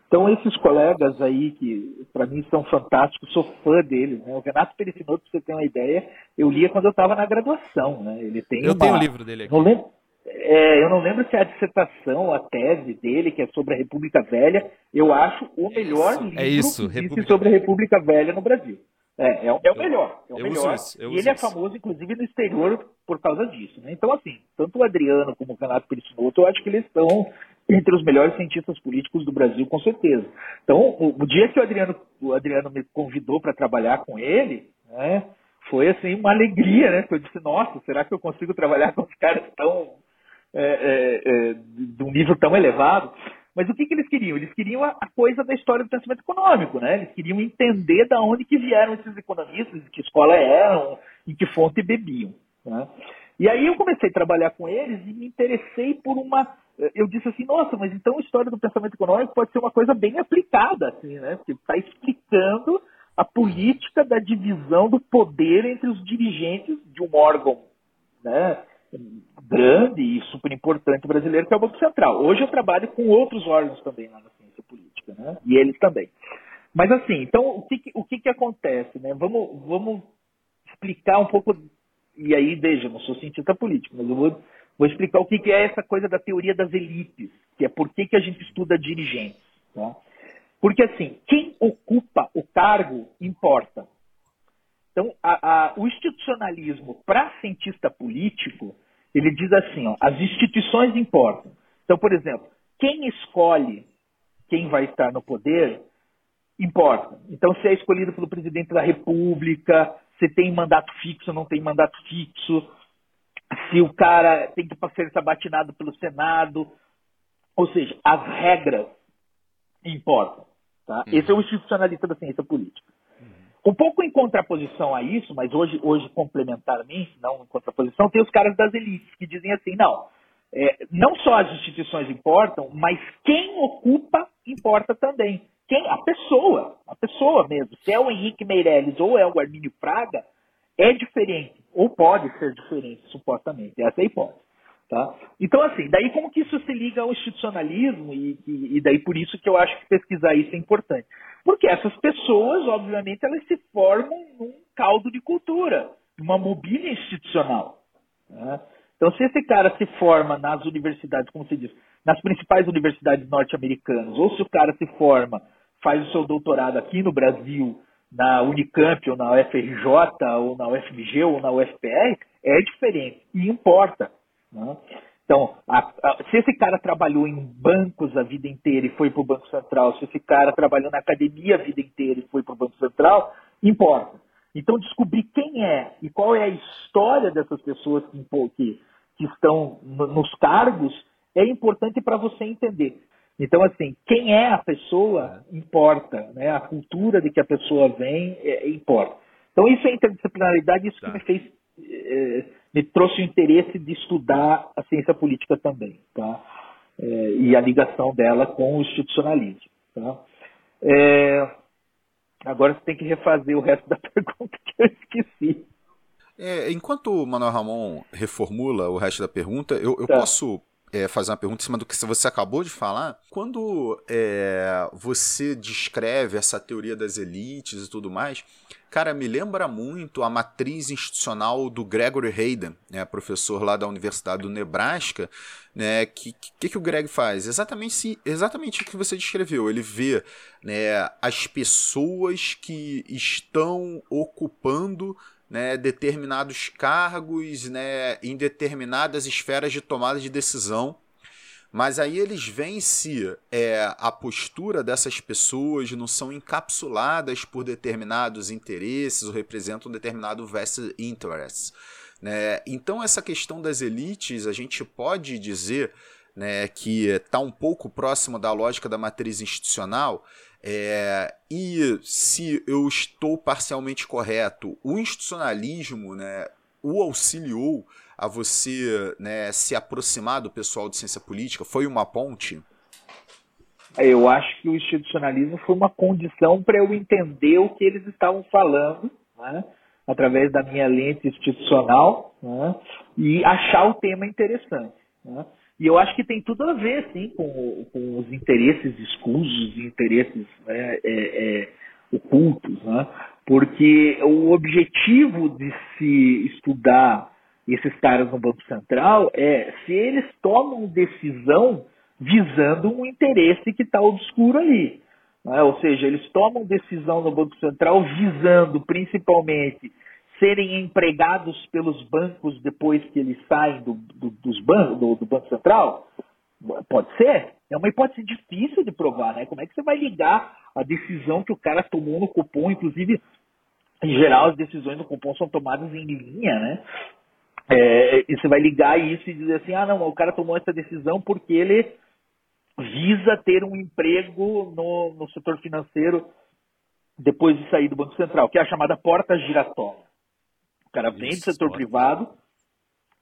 Então, esses colegas aí, que para mim são fantásticos, sou fã deles. Né? O Renato Pericinoto, para você ter uma ideia, eu lia quando eu estava na graduação. Né? Ele tem eu uma... tenho o livro dele aqui. Não lembro... É, eu não lembro se é a dissertação, a tese dele, que é sobre a República Velha, eu acho o melhor isso, livro é isso, que existe sobre a República Velha no Brasil. É, é, é o melhor. É o eu melhor. Isso, e ele isso. é famoso, inclusive, no exterior por causa disso. Né? Então, assim, tanto o Adriano como o Renato Pericinoto, eu acho que eles estão entre os melhores cientistas políticos do Brasil, com certeza. Então, o, dia que o Adriano, o Adriano me convidou para trabalhar com ele, né, foi assim uma alegria, né? Eu disse, nossa, será que eu consigo trabalhar com os caras tão é, é, é, de um nível tão elevado? Mas o que, que eles queriam? Eles queriam a, a, coisa da história do pensamento econômico, né? Eles queriam entender da onde que vieram esses economistas, que escola eram, em que fonte bebiam. Né? E aí eu comecei a trabalhar com eles e me interessei por uma. Eu disse assim, nossa, mas então a história do pensamento econômico pode ser uma coisa bem aplicada, assim, né? Porque está explicando a política da divisão do poder entre os dirigentes de um órgão, né? grande e super importante brasileiro, que é o Banco Central. Hoje eu trabalho com outros órgãos também lá na ciência política, né? E eles também. Mas assim, então o que, o que, que acontece, né? Vamos, vamos explicar um pouco, e aí, veja, não sou cientista político, mas eu vou, vou explicar o que, é essa coisa da teoria das elites, que é por que, que a gente estuda dirigentes, tá? Porque assim, quem ocupa o cargo importa. Então, a, a, o institucionalismo para cientista político, ele diz assim, ó, as instituições importam. Então, por exemplo, quem escolhe quem vai estar no poder importa. Então, se é escolhido pelo presidente da República, se tem mandato fixo ou não tem mandato fixo, se o cara tem que ser sabatinado pelo Senado, ou seja, as regras importam. Tá? Uhum. Esse é o institucionalista da ciência política. Um pouco em contraposição a isso, mas hoje, hoje complementarmente, não em contraposição, tem os caras das elites que dizem assim, não, é, não só as instituições importam, mas quem ocupa importa também. Quem? A pessoa, a pessoa mesmo. Se é o Henrique Meirelles ou é o Armínio Fraga, é diferente, ou pode ser diferente, supostamente. Essa é a hipótese. Tá? Então, assim, daí como que isso se liga ao institucionalismo e, e, e, daí por isso que eu acho que pesquisar isso é importante. Porque essas pessoas, obviamente, elas se formam num caldo de cultura, numa mobília institucional. Né? Então, se esse cara se forma nas universidades, como se diz, nas principais universidades norte-americanas, ou se o cara se forma, faz o seu doutorado aqui no Brasil, na Unicamp, ou na UFRJ, ou na UFMG, ou na UFPR, é diferente e importa. Né? Então, a, a, se esse cara trabalhou em bancos a vida inteira e foi para o Banco Central, se esse cara trabalhou na academia a vida inteira e foi para o Banco Central, importa. Então, descobrir quem é e qual é a história dessas pessoas que, que, que estão no, nos cargos é importante para você entender. Então, assim, quem é a pessoa importa, né? A cultura de que a pessoa vem é, importa. Então, isso é interdisciplinaridade, isso tá. que me fez é, me trouxe o interesse de estudar a ciência política também, tá? É, e a ligação dela com o institucionalismo. Tá? É, agora você tem que refazer o resto da pergunta que eu esqueci. É, enquanto o Manuel Ramon reformula o resto da pergunta, eu, eu tá. posso é, fazer uma pergunta em cima do que você acabou de falar. Quando é, você descreve essa teoria das elites e tudo mais, cara, me lembra muito a matriz institucional do Gregory Hayden, né, professor lá da Universidade do Nebraska, né, que que, que o Greg faz? Exatamente, exatamente o que você descreveu. Ele vê né, as pessoas que estão ocupando né, determinados cargos né, em determinadas esferas de tomada de decisão. Mas aí eles veem se é, a postura dessas pessoas não são encapsuladas por determinados interesses ou representam um determinado vested interest. Né? Então, essa questão das elites, a gente pode dizer né, que está um pouco próximo da lógica da matriz institucional, é, e se eu estou parcialmente correto, o institucionalismo né, o auxiliou a você né, se aproximar do pessoal de ciência política? Foi uma ponte? Eu acho que o institucionalismo foi uma condição para eu entender o que eles estavam falando, né, através da minha lente institucional, né, e achar o tema interessante. Né. E eu acho que tem tudo a ver, sim, com, com os interesses escusos, interesses né, é, é, ocultos, né? porque o objetivo de se estudar esses caras no Banco Central é se eles tomam decisão visando um interesse que está obscuro ali. Né? Ou seja, eles tomam decisão no Banco Central visando principalmente serem empregados pelos bancos depois que eles saem do, do, dos bancos, do, do, Banco Central? Pode ser. É uma hipótese difícil de provar, né? Como é que você vai ligar a decisão que o cara tomou no cupom, inclusive em geral, as decisões do cupom são tomadas em linha, né? É, e você vai ligar isso e dizer assim, ah, não, o cara tomou essa decisão porque ele visa ter um emprego no, no setor financeiro depois de sair do Banco Central, que é a chamada porta giratória. O cara vem do setor privado,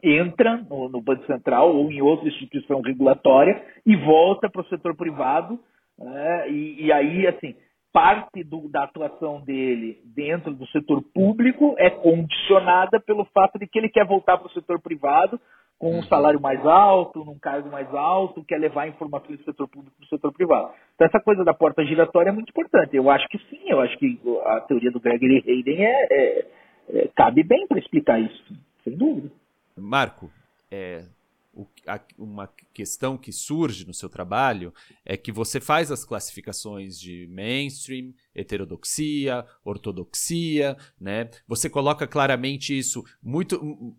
entra no, no, Banco Central ou em outra instituição regulatória e volta para o setor privado. Né? E, e, aí, assim, parte do, da atuação dele dentro do setor público é condicionada pelo fato de que ele quer voltar para o setor privado com um uhum. salário mais alto, num cargo mais alto, quer levar informações do setor público para o setor privado. Então essa coisa da porta giratória é muito importante. Eu acho que sim, eu acho que a teoria do Gregory Hayden é, é, é cabe bem para explicar isso, sem dúvida. Marco, é, uma questão que surge no seu trabalho é que você faz as classificações de mainstream, heterodoxia, ortodoxia, né? Você coloca claramente isso muito.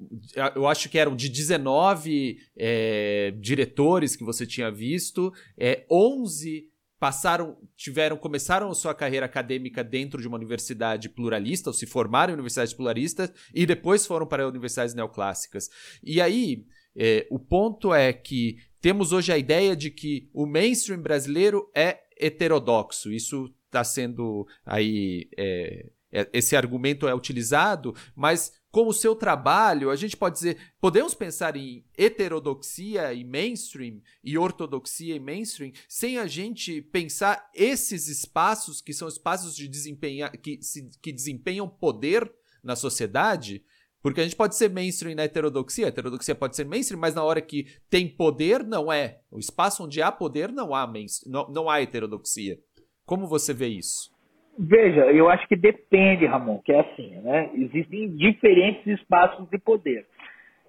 Eu acho que eram de 19 é, diretores que você tinha visto, é, 11 passaram, tiveram, começaram a sua carreira acadêmica dentro de uma universidade pluralista, ou se formaram em universidades pluralistas, e depois foram para universidades neoclássicas. E aí, é, o ponto é que temos hoje a ideia de que o mainstream brasileiro é heterodoxo. Isso está sendo aí. É, é, esse argumento é utilizado, mas com o seu trabalho, a gente pode dizer, podemos pensar em heterodoxia e mainstream e ortodoxia e mainstream, sem a gente pensar esses espaços que são espaços de desempenhar que, se, que desempenham poder na sociedade, porque a gente pode ser mainstream na heterodoxia, a heterodoxia pode ser mainstream, mas na hora que tem poder, não é. O espaço onde há poder, não há mainstream, não, não há heterodoxia. Como você vê isso? Veja, eu acho que depende, Ramon, que é assim, né? Existem diferentes espaços de poder.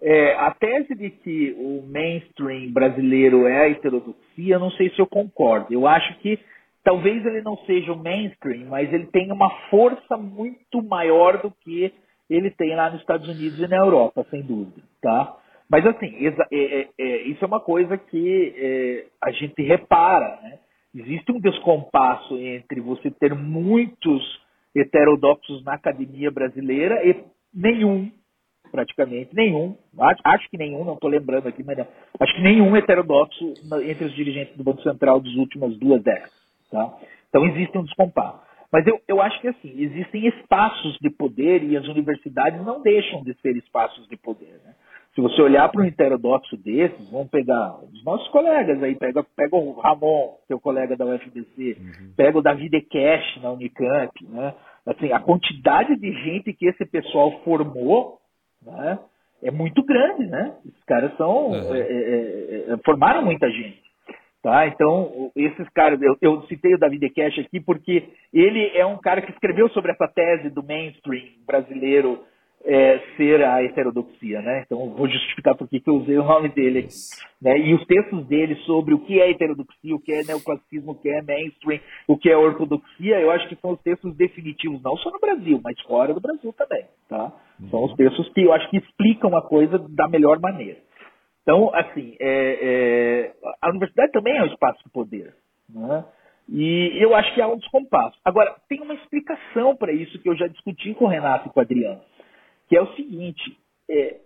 É, a tese de que o mainstream brasileiro é a heterodoxia, não sei se eu concordo. Eu acho que talvez ele não seja o mainstream, mas ele tem uma força muito maior do que ele tem lá nos Estados Unidos e na Europa, sem dúvida, tá? Mas assim, é, é, é, isso é uma coisa que a gente repara, né? Existe um descompasso entre você ter muitos heterodoxos na academia brasileira e nenhum, praticamente nenhum, acho, acho que nenhum, não estou lembrando aqui, mas não, acho que nenhum heterodoxo entre os dirigentes do Banco Central das últimas duas décadas, tá? Então existe um descompasso. Mas eu, eu acho que assim, existem espaços de poder e as universidades não deixam de ser espaços de poder. Né? Se você olhar para um heterodoxo desses, vamos pegar os nossos colegas aí, pega, pega o Ramon, seu colega da UFBC, uhum. pega o David Ekesh na Unicamp, né? Assim, a quantidade de gente que esse pessoal formou, né? É muito grande, né? Esses caras são, uhum. é, é, é, formaram muita gente. Tá? Então, esses caras, eu, eu citei o David Cash aqui porque ele é um cara que escreveu sobre essa tese do mainstream brasileiro é, ser a heterodoxia, né? Então, vou justificar por que eu usei o nome dele aqui. Né? E os textos dele sobre o que é heterodoxia, o que é neoclassicismo, o que é mainstream, o que é ortodoxia, eu acho que são os textos definitivos, não só no Brasil, mas fora do Brasil também, tá? São os textos que eu acho que explicam a coisa da melhor maneira. Então, assim, é, é, a universidade também é um espaço de poder. Né? E eu acho que há um descompasso. Agora, tem uma explicação para isso que eu já discuti com o Renato e com o Adriano, que é o seguinte: é,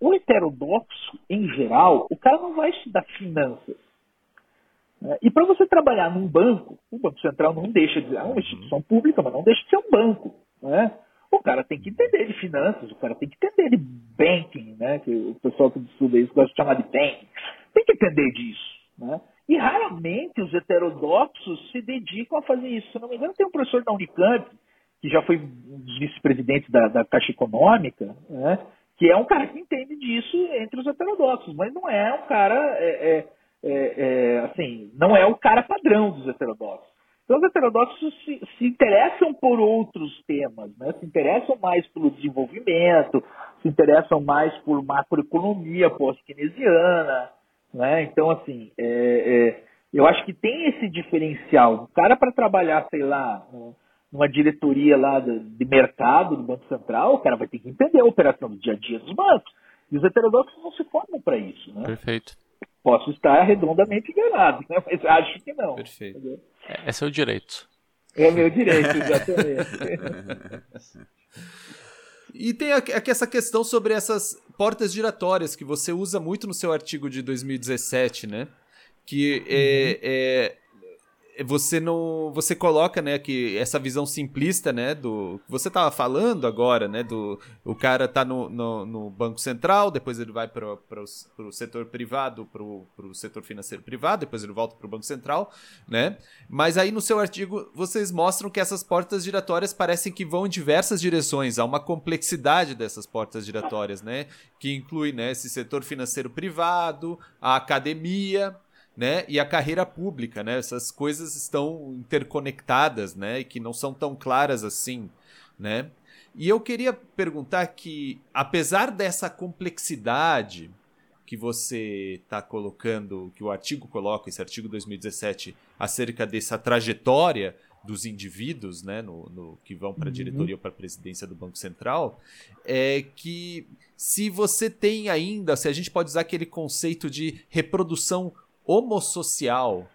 o heterodoxo, em geral, o cara não vai estudar finanças. Né? E para você trabalhar num banco, o Banco Central não deixa de ser é uma instituição pública, mas não deixa de ser um banco. Né? o cara tem que entender de finanças, o cara tem que entender de banking, né? Que o pessoal que estuda isso gosta de chamar de banking. Tem que entender disso, né? E raramente os heterodoxos se dedicam a fazer isso. Se não me engano, tem um professor da Unicamp, que já foi dos vice-presidentes da, da, Caixa Econômica, né? que é um cara que entende disso entre os heterodoxos, mas não é um cara, é, é, é, é assim, não é o cara padrão dos heterodoxos. Então, os heterodoxos se, se, interessam por outros temas, né? se interessam mais pelo desenvolvimento, se interessam mais por macroeconomia pós-keynesiana. Né? Então, assim, é, é, eu acho que tem esse diferencial. O cara, para trabalhar, sei lá, numa diretoria lá de, de mercado do Banco Central, o cara vai ter que entender a operação do dia a dia dos bancos. E os heterodoxos não se formam para isso. Né? Perfeito. Posso estar redondamente enganado, né? mas acho que não. Perfeito. Entendeu? É, esse é o direito. É meu direito, exatamente. E tem aqui essa questão sobre essas portas giratórias que você usa muito no seu artigo de 2017, né? Que é, uhum. é, você não você coloca né que essa visão simplista né do você estava falando agora né do o cara tá no, no, no banco central depois ele vai para o setor privado para o setor financeiro privado depois ele volta para o banco central né? Mas aí no seu artigo vocês mostram que essas portas giratórias parecem que vão em diversas direções. Há uma complexidade dessas portas giratórias né que inclui né esse setor financeiro privado a academia né, e a carreira pública, né? Essas coisas estão interconectadas, né, e que não são tão claras assim, né? E eu queria perguntar que, apesar dessa complexidade que você está colocando, que o artigo coloca, esse artigo 2017, acerca dessa trajetória dos indivíduos, né, no, no que vão para a uhum. diretoria ou para a presidência do Banco Central, é que se você tem ainda, se a gente pode usar aquele conceito de reprodução homossocial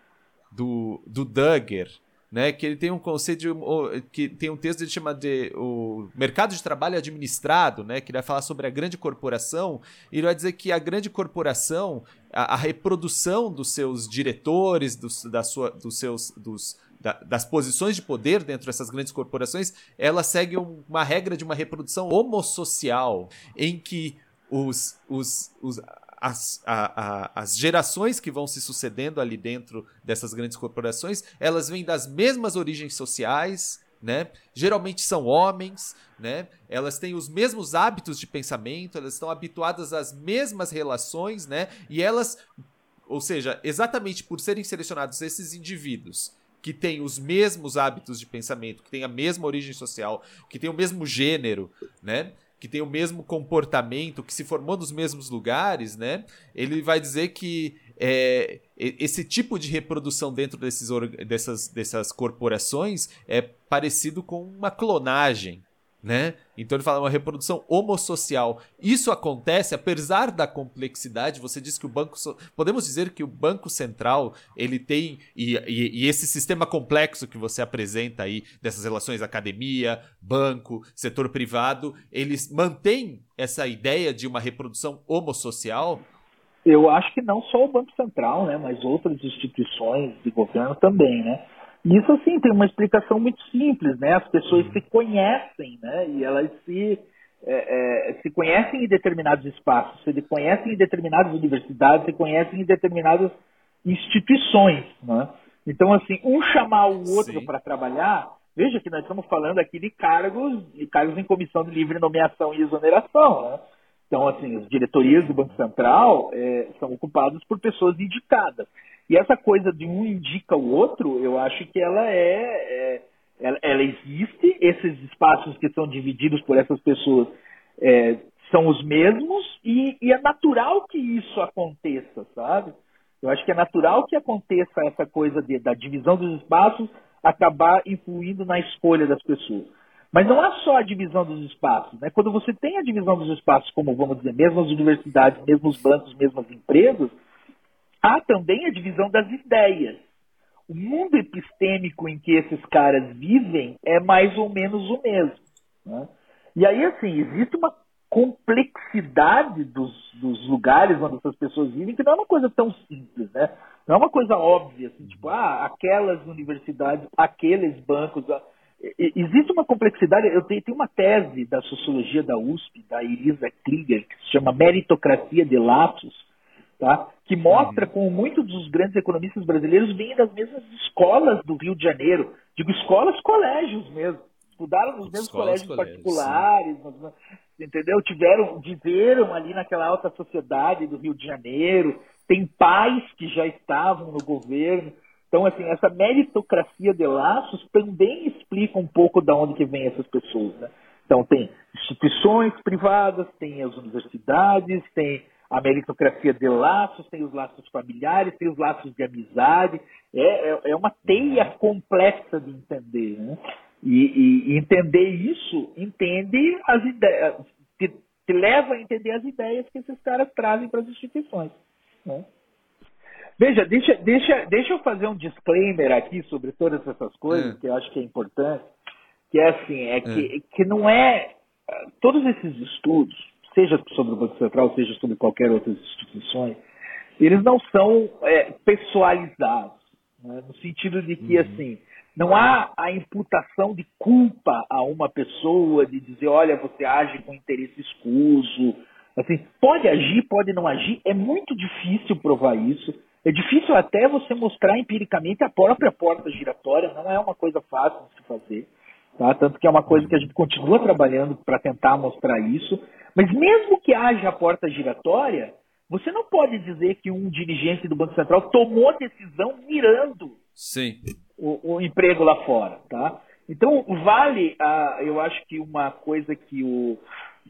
do, do Duggar, né, que ele tem um conceito de, que tem um texto que ele chama de o mercado de trabalho administrado, né, que vai falar sobre a grande corporação, e ele vai dizer que a grande corporação, a, a reprodução dos seus diretores, dos, da sua, dos seus dos, da, das posições de poder dentro dessas grandes corporações, ela segue uma regra de uma reprodução homossocial, em que os, os, os as, a, a, as gerações que vão se sucedendo ali dentro dessas grandes corporações, elas vêm das mesmas origens sociais, né? Geralmente são homens, né? Elas têm os mesmos hábitos de pensamento, elas estão habituadas às mesmas relações, né? E elas, ou seja, exatamente por serem selecionados esses indivíduos que têm os mesmos hábitos de pensamento, que têm a mesma origem social, que têm o mesmo gênero, né? Que tem o mesmo comportamento, que se formou nos mesmos lugares, né? Ele vai dizer que é, esse tipo de reprodução dentro desses, dessas, dessas corporações é parecido com uma clonagem, né? Então ele fala uma reprodução homossocial. Isso acontece apesar da complexidade. Você diz que o banco, podemos dizer que o banco central ele tem e, e, e, esse sistema complexo que você apresenta aí dessas relações academia, banco, setor privado, eles mantêm essa ideia de uma reprodução homossocial. Eu acho que não só o banco central, né, mas outras instituições de governo também, né? Isso, assim, tem uma explicação muito simples, né? As pessoas uhum. se conhecem, né? E elas se, é, é, se conhecem em determinados espaços, se conhecem em determinadas universidades, se conhecem em determinadas instituições, né? Então, assim, um chamar o outro para trabalhar, veja que nós estamos falando aqui de cargos, de cargos em comissão de livre nomeação e exoneração, né? Então, assim, as diretorias do Banco Central é, são ocupadas por pessoas indicadas. E essa coisa de um indica o outro, eu acho que ela é, é ela, ela, existe, esses espaços que são divididos por essas pessoas é, são os mesmos e, e, é natural que isso aconteça, sabe? Eu acho que é natural que aconteça essa coisa de, da divisão dos espaços acabar influindo na escolha das pessoas. Mas não é só a divisão dos espaços. Né? Quando você tem a divisão dos espaços, como vamos dizer, mesmo as universidades, mesmo os bancos, mesmo as empresas, há também a divisão das ideias. O mundo epistêmico em que esses caras vivem é mais ou menos o mesmo. Né? E aí, assim, existe uma complexidade dos, dos, lugares onde essas pessoas vivem que não é uma coisa tão simples, né? Não é uma coisa óbvia, assim, tipo, ah, aquelas universidades, aqueles bancos. Ah, existe uma complexidade. Eu tenho, tenho, uma tese da sociologia da USP, da Elisa Krieger, que se chama Meritocracia de Laços, tá? que mostra uhum. como muitos dos grandes economistas brasileiros vêm das mesmas escolas do Rio de Janeiro. Digo escolas, colégios mesmo. Estudaram nos mesmos escolas, colégios, colégios particulares, mas, entendeu? Tiveram, viveram ali naquela alta sociedade do Rio de Janeiro. Tem pais que já estavam no governo. Então, assim, essa meritocracia de laços também explica um pouco de onde que vem essas pessoas, né? Então, tem instituições privadas, tem as universidades, tem a meritocracia de laços, tem os laços familiares, tem os laços de amizade. É, é, é uma teia complexa de entender. Né? E, e, entender isso entende as ideias, te, te, leva a entender as ideias que esses caras trazem para as instituições. Né? Veja, deixa, deixa, deixa eu fazer um disclaimer aqui sobre todas essas coisas, é. que eu acho que é importante, que é assim, é que, é. que não é. Todos esses estudos, seja sobre o Banco Central, seja sobre qualquer outras instituições, eles não são é, pessoalizados, né? no sentido de que, uhum. assim, não há a imputação de culpa a uma pessoa, de dizer, olha, você age com interesse escuso. Assim, pode agir, pode não agir, é muito difícil provar isso. É difícil até você mostrar empiricamente a própria porta giratória, não é uma coisa fácil de se fazer. Tá? Tanto que é uma coisa que a gente continua trabalhando para tentar mostrar isso. Mas mesmo que haja a porta giratória, você não pode dizer que um dirigente do Banco Central tomou decisão mirando Sim. O, o emprego lá fora. Tá? Então, vale, a, eu acho que uma coisa que o,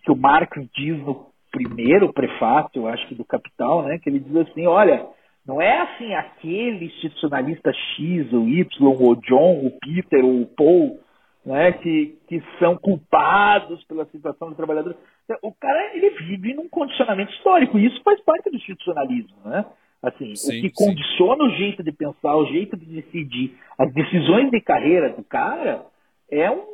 que o Marx diz no primeiro prefácio, eu acho que do Capital, né, que ele diz assim, olha, não é assim aquele institucionalista X, ou Y, ou John, ou Peter, ou Paul, né, que, que são culpados pela situação do trabalhador. O cara ele vive num condicionamento histórico, e isso faz parte do institucionalismo. Né? Assim, sim, o que condiciona sim. o jeito de pensar, o jeito de decidir, as decisões de carreira do cara é um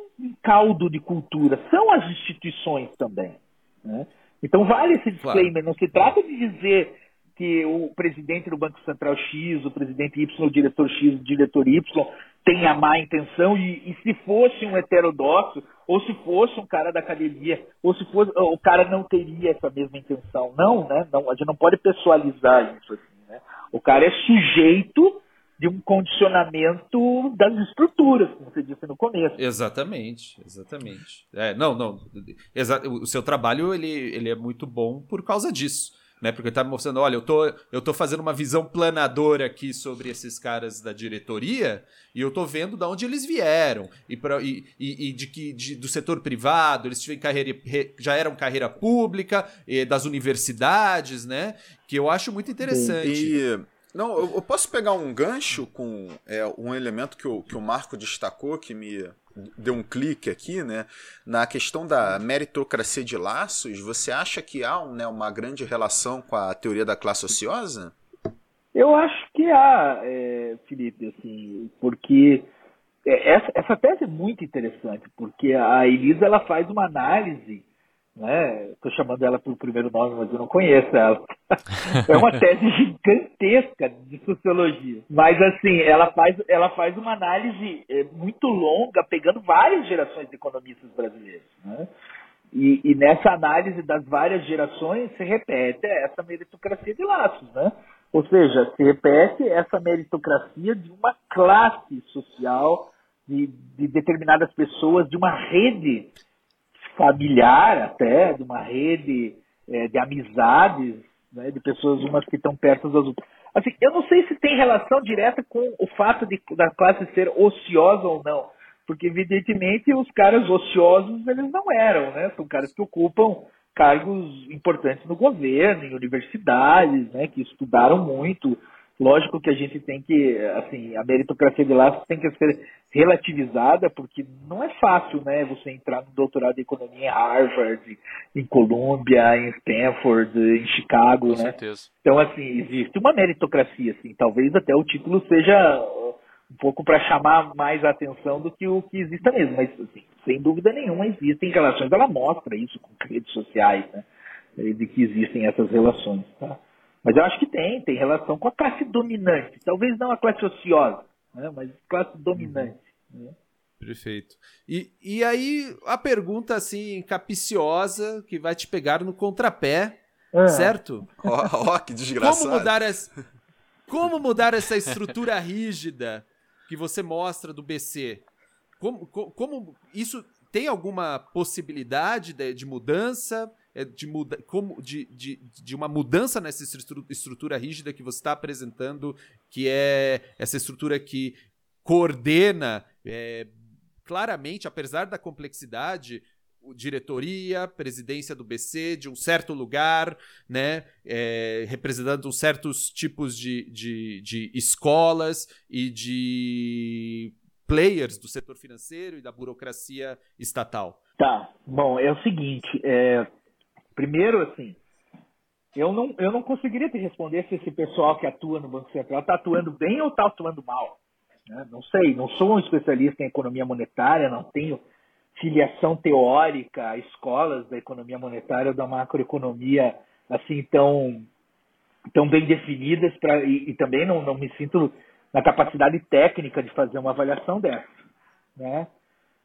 caldo de cultura, são as instituições também. Né? Então vale esse disclaimer, claro. não se trata de dizer que o presidente do Banco Central X, o presidente Y, o diretor X, o diretor Y tem a má intenção e, e, se fosse um heterodoxo, ou se fosse um cara da academia, ou se fosse, o cara não teria essa mesma intenção. Não, né? Não, a gente não pode pessoalizar isso assim, né? O cara é sujeito de um condicionamento das estruturas, como você disse no começo. Exatamente, exatamente. É, não, não. O seu trabalho ele, ele é muito bom por causa disso né? Porque ele tá me mostrando, olha, eu tô, eu tô fazendo uma visão planadora aqui sobre esses caras da diretoria e eu tô vendo de onde eles vieram e, pra, e, e, e de que de, do setor privado, eles tiveram carreira, já eram carreira pública, das universidades, né? Que eu acho muito interessante. Não, eu, posso pegar um gancho com é, um elemento que o, que o Marco destacou que me deu um clique aqui, né? Na questão da meritocracia de laços, você acha que há né, uma grande relação com a teoria da classe ociosa? Eu acho que há, é, Felipe, assim, porque é, essa, essa tese é muito interessante, porque a Elisa ela faz uma análise né? Estou chamando ela pelo primeiro nome, mas eu não conheço ela. é uma tese gigantesca de sociologia. Mas assim, ela faz, ela faz uma análise é, muito longa, pegando várias gerações de economistas brasileiros. Né? E, e, nessa análise das várias gerações se repete essa meritocracia de laços, né? Ou seja, se repete essa meritocracia de uma classe social, de, de determinadas pessoas, de uma rede familiar até, de uma rede é, de amizades, né, de pessoas umas que estão perto das outras. Assim, eu não sei se tem relação direta com o fato de, da classe ser ociosa ou não, porque evidentemente os caras ociosos eles não eram, né? São caras que ocupam cargos importantes no governo, em universidades, né? Que estudaram muito, Lógico que a gente tem que, assim, a meritocracia de laços tem que ser relativizada, porque não é fácil, né, você entrar no doutorado de economia em Harvard, em Columbia, em Stanford, em Chicago, Com né? Certeza. Então, assim, existe uma meritocracia, assim, talvez até o título seja um pouco para chamar mais a atenção do que o que exista mesmo, mas, assim, sem dúvida nenhuma existem relações, ela mostra isso com redes sociais, né, de que existem essas relações, tá? Mas eu acho que tem, tem relação com a classe dominante. Talvez não a classe ociosa, né? mas classe dominante. Uhum. Né? Perfeito. E, e aí, a pergunta assim, capiciosa, que vai te pegar no contrapé, ah. certo? Ó, oh, oh, que desgraçado. Como mudar, essa, como mudar essa estrutura rígida que você mostra do BC? Como, como, como isso tem alguma possibilidade de, de mudança? É, de, muda, como, de, de, de uma mudança nessa estrutura rígida que você está apresentando, que é essa estrutura que coordena é, claramente, apesar da complexidade, diretoria, presidência do BC de um certo lugar, né, é, representando certos tipos de, de, de escolas e de players do setor financeiro e da burocracia estatal. Tá, bom, é o seguinte, é, Primeiro, assim, eu não, eu não conseguiria te responder se esse pessoal que atua no Banco Central está atuando bem ou está atuando mal. Né? Não sei, não sou um especialista em economia monetária, não tenho filiação teórica a escolas da economia monetária ou da macroeconomia assim tão, tão bem definidas pra, e, e também não, não me sinto na capacidade técnica de fazer uma avaliação dessa. Né?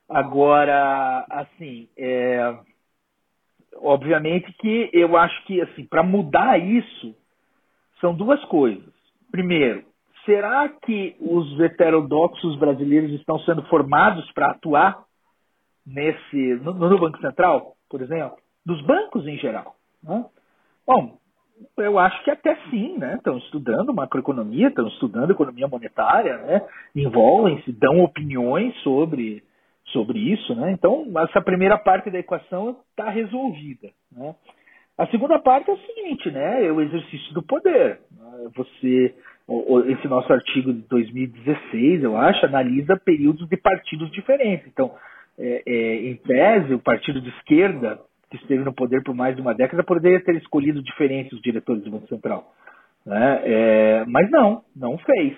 Agora, assim, é, obviamente que eu acho que assim para mudar isso são duas coisas. Primeiro, será que os heterodoxos brasileiros estão sendo formados para atuar nesse no, no, Banco Central, por exemplo, dos bancos em geral? Né? Bom, eu acho que até sim, né? Estão estudando macroeconomia, estão estudando economia monetária, né? Envolvem-se, dão opiniões sobre, sobre isso, né? Então, essa primeira parte da equação está resolvida, né? A segunda parte é o seguinte, né? É o exercício do poder. Né? Você, esse nosso artigo de 2016, eu acho, analisa períodos de partidos diferentes. Então, é, é, em tese, o partido de esquerda que esteve no poder por mais de uma década, poderia ter escolhido diferentes os diretores do Banco Central. Né? É, mas não, não fez.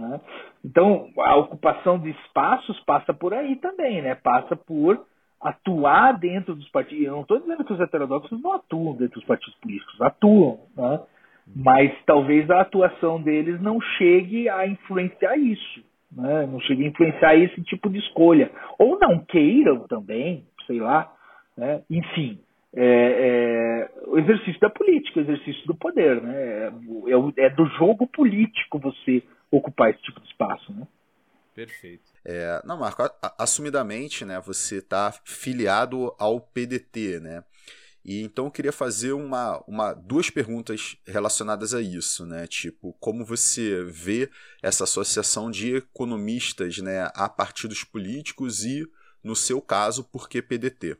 Né? Então, a ocupação de espaços passa por aí também, né? passa por atuar dentro dos partidos. Eu não estou dizendo que os heterodoxos não atuam dentro dos partidos políticos, atuam, né? mas talvez a atuação deles não chegue a influenciar isso. Né? Não chegue a influenciar esse tipo de escolha. Ou não queiram também, sei lá, né? Enfim, é, é, o exercício da política, o exercício do poder. Né? É, é, do jogo político você ocupar esse tipo de espaço. Né? Perfeito. É, não, Marco, assumidamente, né, você está filiado ao PDT, né? E então eu queria fazer uma, uma, duas perguntas relacionadas a isso, né? Tipo, como você vê essa associação de economistas né, a partidos políticos e, no seu caso, por que PDT?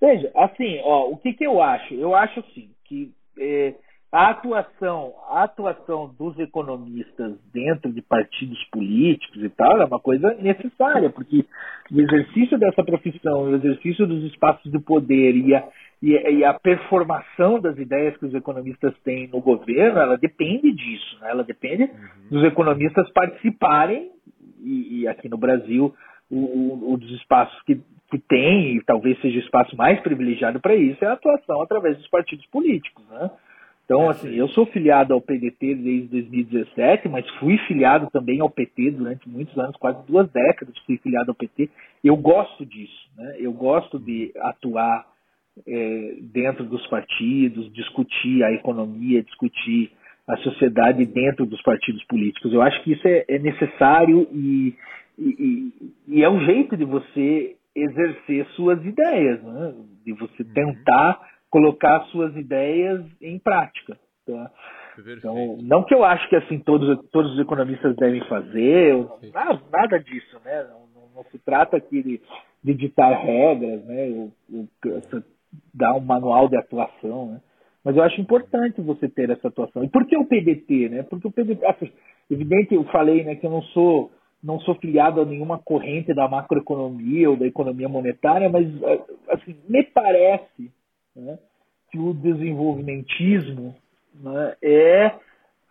Veja, assim, ó, o que, que eu acho? Eu acho assim que é, a atuação, a atuação dos economistas dentro de partidos políticos e tal é uma coisa necessária, porque o exercício dessa profissão, o exercício dos espaços de poder e a, e, e a performação das ideias que os economistas têm no governo, ela depende disso, né? ela depende uhum. dos economistas participarem, e, e aqui no Brasil, o, o, dos espaços que que tem, e talvez seja o espaço mais privilegiado para isso, é a atuação através dos partidos políticos. Né? Então, assim, eu sou filiado ao PDT desde 2017, mas fui filiado também ao PT durante muitos anos, quase duas décadas fui filiado ao PT. Eu gosto disso, né? eu gosto de atuar é, dentro dos partidos, discutir a economia, discutir a sociedade dentro dos partidos políticos. Eu acho que isso é, é necessário e, e, e, é um jeito de você exercer suas ideias, né? de você uhum. tentar colocar suas ideias em prática. Tá? Então, não que eu acho que assim todos, todos os economistas devem fazer, nada, nada disso, né? Não, não, não, se trata aqui de, de ditar regras, né? Ou, ou, dar um manual de atuação, né? Mas eu acho importante você ter essa atuação. E por que o PDT, né? Porque o PDT, assim, evidente, eu falei, né, que eu não sou não sou filiado a nenhuma corrente da macroeconomia ou da economia monetária, mas assim, me parece né, que o desenvolvimentismo né, é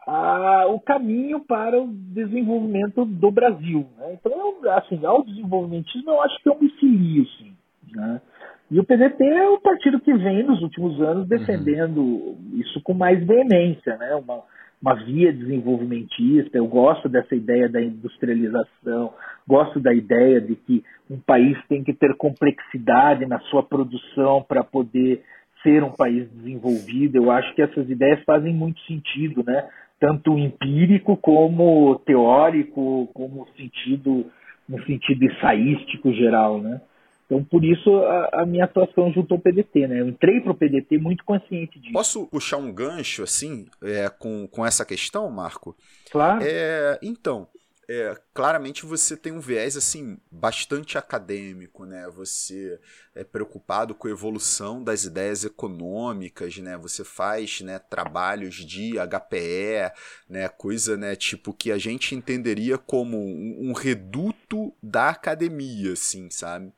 a, o caminho para o desenvolvimento do Brasil. Né? Então, assim, ao desenvolvimentismo eu acho que eu me filio, sim. Né? E o PDT é o partido que vem nos últimos anos defendendo uhum. isso com mais veemência, né? Uma, uma via desenvolvimentista, eu gosto dessa ideia da industrialização, gosto da ideia de que um país tem que ter complexidade na sua produção para poder ser um país desenvolvido. Eu acho que essas ideias fazem muito sentido, né? Tanto empírico como teórico, como sentido no sentido ensaístico geral, né? Então, por isso, a, a, minha atuação junto ao PDT, né? Eu entrei para o PDT muito consciente disso. Posso puxar um gancho, assim, é, com, com essa questão, Marco? Claro. É, então, é, claramente você tem um viés, assim, bastante acadêmico, né? Você é preocupado com a evolução das ideias econômicas, né? Você faz, né, trabalhos de HPE, né? Coisa, né, tipo, que a gente entenderia como um, um reduto da academia, assim, sabe?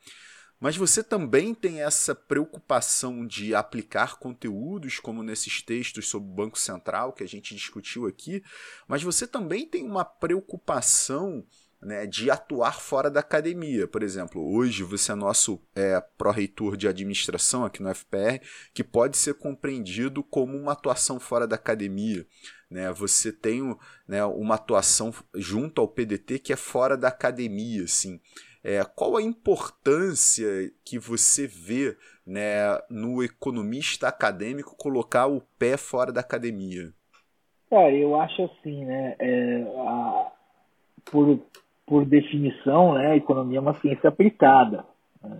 Mas você também tem essa preocupação de aplicar conteúdos, como nesses textos sobre o Banco Central que a gente discutiu aqui, mas você também tem uma preocupação né, de atuar fora da academia. Por exemplo, hoje você é nosso é, pró-reitor de administração aqui no FPR, que pode ser compreendido como uma atuação fora da academia. Né? Você tem né, uma atuação junto ao PDT que é fora da academia. Assim. É, qual a importância que você vê né, no economista acadêmico colocar o pé fora da academia? Cara, eu acho assim, né? É, a, por, por definição, né, a economia é uma ciência aplicada. Né?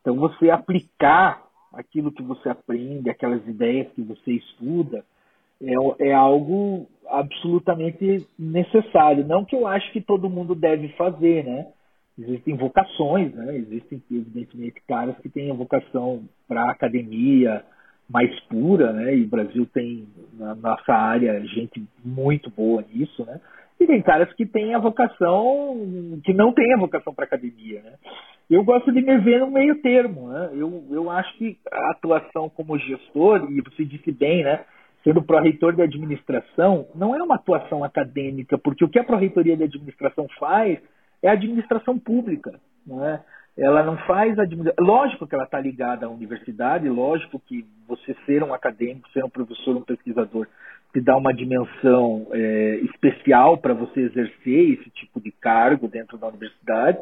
Então, você aplicar aquilo que você aprende, aquelas ideias que você estuda, é, é algo absolutamente necessário. Não que eu acho que todo mundo deve fazer, né? Existem vocações, né? Existem, evidentemente, caras que têm a vocação para a academia mais pura, né? E o Brasil tem, na nossa área, gente muito boa nisso, né? E tem caras que têm a vocação, que não têm a vocação para academia, né? Eu gosto de me ver no meio termo, né? Eu, eu acho que a atuação como gestor, e você disse bem, né? Sendo pró-reitor de administração, não é uma atuação acadêmica, porque o que a pró-reitoria de administração faz é a administração pública, né? ela não faz administração. Lógico que ela está ligada à universidade, lógico que você ser um acadêmico, ser um professor, um pesquisador, te dá uma dimensão é, especial para você exercer esse tipo de cargo dentro da universidade,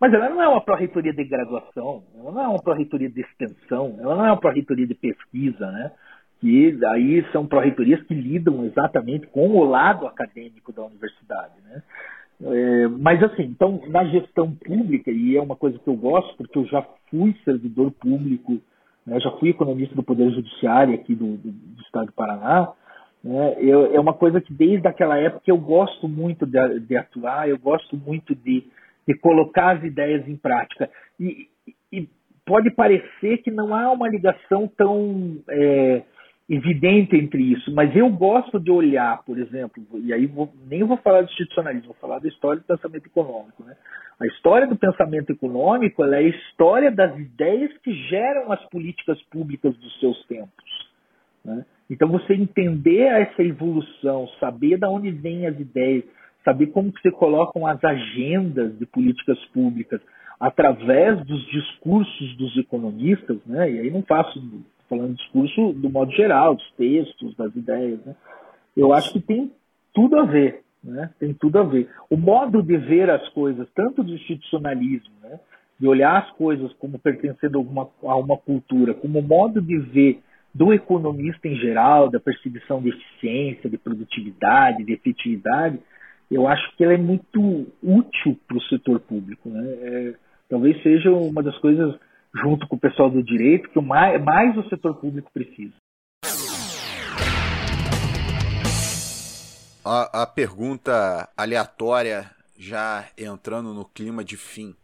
mas ela não é uma pró-reitoria de graduação, ela não é uma pró-reitoria de extensão, ela não é uma pró-reitoria de pesquisa, né? que aí são pró-reitorias que lidam exatamente com o lado acadêmico da universidade, né? É, mas assim, então na gestão pública, e é uma coisa que eu gosto, porque eu já fui servidor público, né, já fui economista do Poder Judiciário aqui do, do, do Estado do Paraná, né, eu, é uma coisa que desde aquela época eu gosto muito de, de atuar, eu gosto muito de, de, colocar as ideias em prática. E, e, pode parecer que não há uma ligação tão. É, evidente entre isso, mas eu gosto de olhar, por exemplo, e aí vou, nem vou falar de institucionalismo, vou falar da história do pensamento econômico. Né? A história do pensamento econômico é a história das ideias que geram as políticas públicas dos seus tempos. Né? Então você entender essa evolução, saber de onde vêm as ideias, saber como que se colocam as agendas de políticas públicas através dos discursos dos economistas, né? e aí não faço falando discurso do modo geral, dos textos, das ideias, né? eu acho que tem tudo a ver, né? tem tudo a ver. O modo de ver as coisas, tanto do institucionalismo, né? de olhar as coisas como pertencendo a uma, a uma cultura, como modo de ver do economista em geral, da percepção de eficiência, de produtividade, de efetividade, eu acho que ela é muito útil para o setor público. Né? É, talvez seja uma das coisas junto com o pessoal do direito, que mais, mais o setor público precisa. A, a pergunta aleatória, já entrando no clima de fim,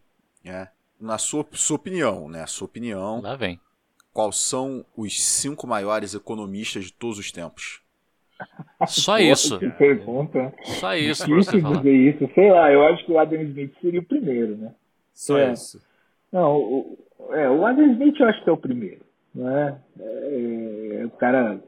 né? na sua, sua opinião, né? Sua opinião. Lá vem. Quais são os cinco maiores economistas de todos os tempos? Só isso. Que pergunta. Só isso. Difícil dizer isso. Sei lá, eu acho que o Adam Smith seria o primeiro, né? Só é. isso. Não, o, é, o Adam Smith eu acho que é o primeiro. Né? É, é o cara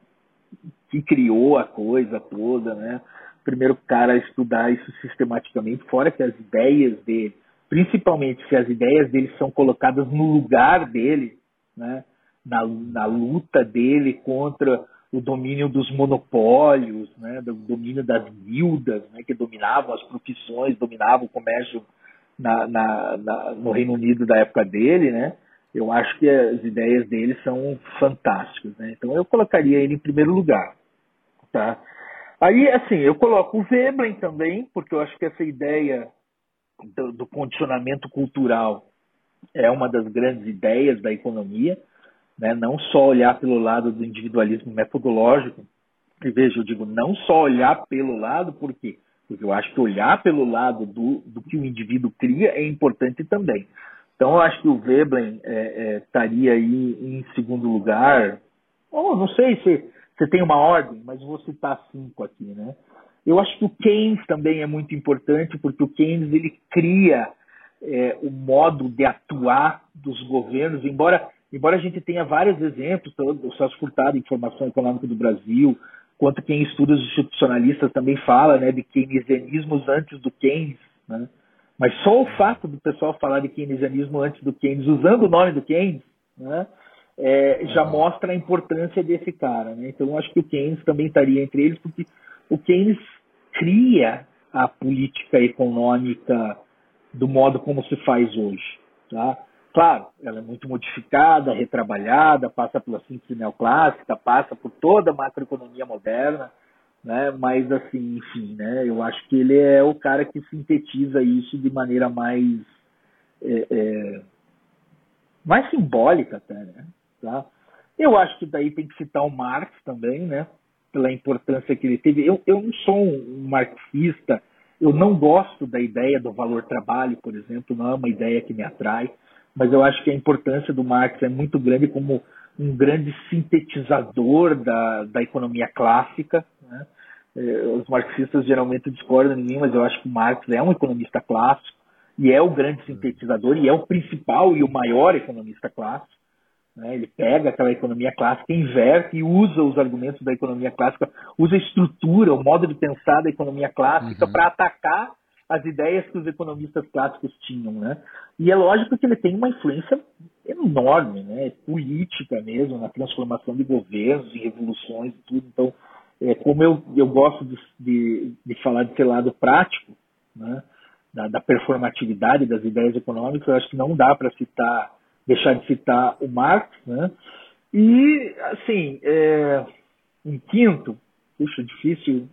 que criou a coisa toda, né? O primeiro cara a estudar isso sistematicamente, fora que as ideias dele, principalmente se as ideias dele são colocadas no lugar dele, né? na, na luta dele contra o domínio dos monopólios, né? do domínio das guildas, né? que dominavam as profissões, dominavam o comércio na, na, na, no Reino Unido da época dele, né? Eu acho que as ideias dele são fantásticas, né? Então eu colocaria ele em primeiro lugar, tá? Aí, assim, eu coloco o Veblen também, porque eu acho que essa ideia do, do condicionamento cultural é uma das grandes ideias da economia, né? Não só olhar pelo lado do individualismo metodológico, e veja, eu digo não só olhar pelo lado, por quê? Porque eu acho que olhar pelo lado do, do que o indivíduo cria é importante também. Então, eu acho que o Veblen é, é, estaria aí em segundo lugar. Ou não sei se você tem uma ordem, mas vou citar cinco aqui, né? Eu acho que o Keynes também é muito importante, porque o Keynes ele cria é, o modo de atuar dos governos, embora, embora a gente tenha vários exemplos, o Celso Furtado, Informação Econômica do Brasil, quanto quem estuda os institucionalistas também fala né, de keynesianismos antes do Keynes, né? mas só o fato do pessoal falar de keynesianismo antes do Keynes, usando o nome do Keynes, né, é, já uhum. mostra a importância desse cara. Né? Então, acho que o Keynes também estaria entre eles, porque o Keynes cria a política econômica do modo como se faz hoje. Tá? Claro, ela é muito modificada, retrabalhada, passa pela síntese neoclássica, passa por toda a macroeconomia moderna, né? Mas assim, enfim, né? Eu acho que ele é o cara que sintetiza isso de maneira mais é, é, mais simbólica até, né? Tá? Eu acho que daí tem que citar o Marx também, né? Pela importância que ele teve. Eu, eu não sou um marxista, eu não gosto da ideia do valor trabalho, por exemplo, não é uma ideia que me atrai, mas eu acho que a importância do Marx é muito grande como um grande sintetizador da, da economia clássica. Né? É, os marxistas geralmente discordam de mim, mas eu acho que Marx é um economista clássico e é o grande sintetizador e é o principal e o maior economista clássico. Né? Ele pega aquela economia clássica, inverte e usa os argumentos da economia clássica, usa a estrutura, o modo de pensar da economia clássica uhum. para atacar as ideias que os economistas clássicos tinham, né? E é lógico que ele tem uma influência enorme, né? Política mesmo, na transformação de governos, de revoluções e tudo. Então, é, como eu, eu gosto de, de, de falar desse lado prático, né? Da, da, performatividade das ideias econômicas, eu acho que não dá para citar deixar de citar o Marx, né? E, assim, é, em quinto, puxa, difícil.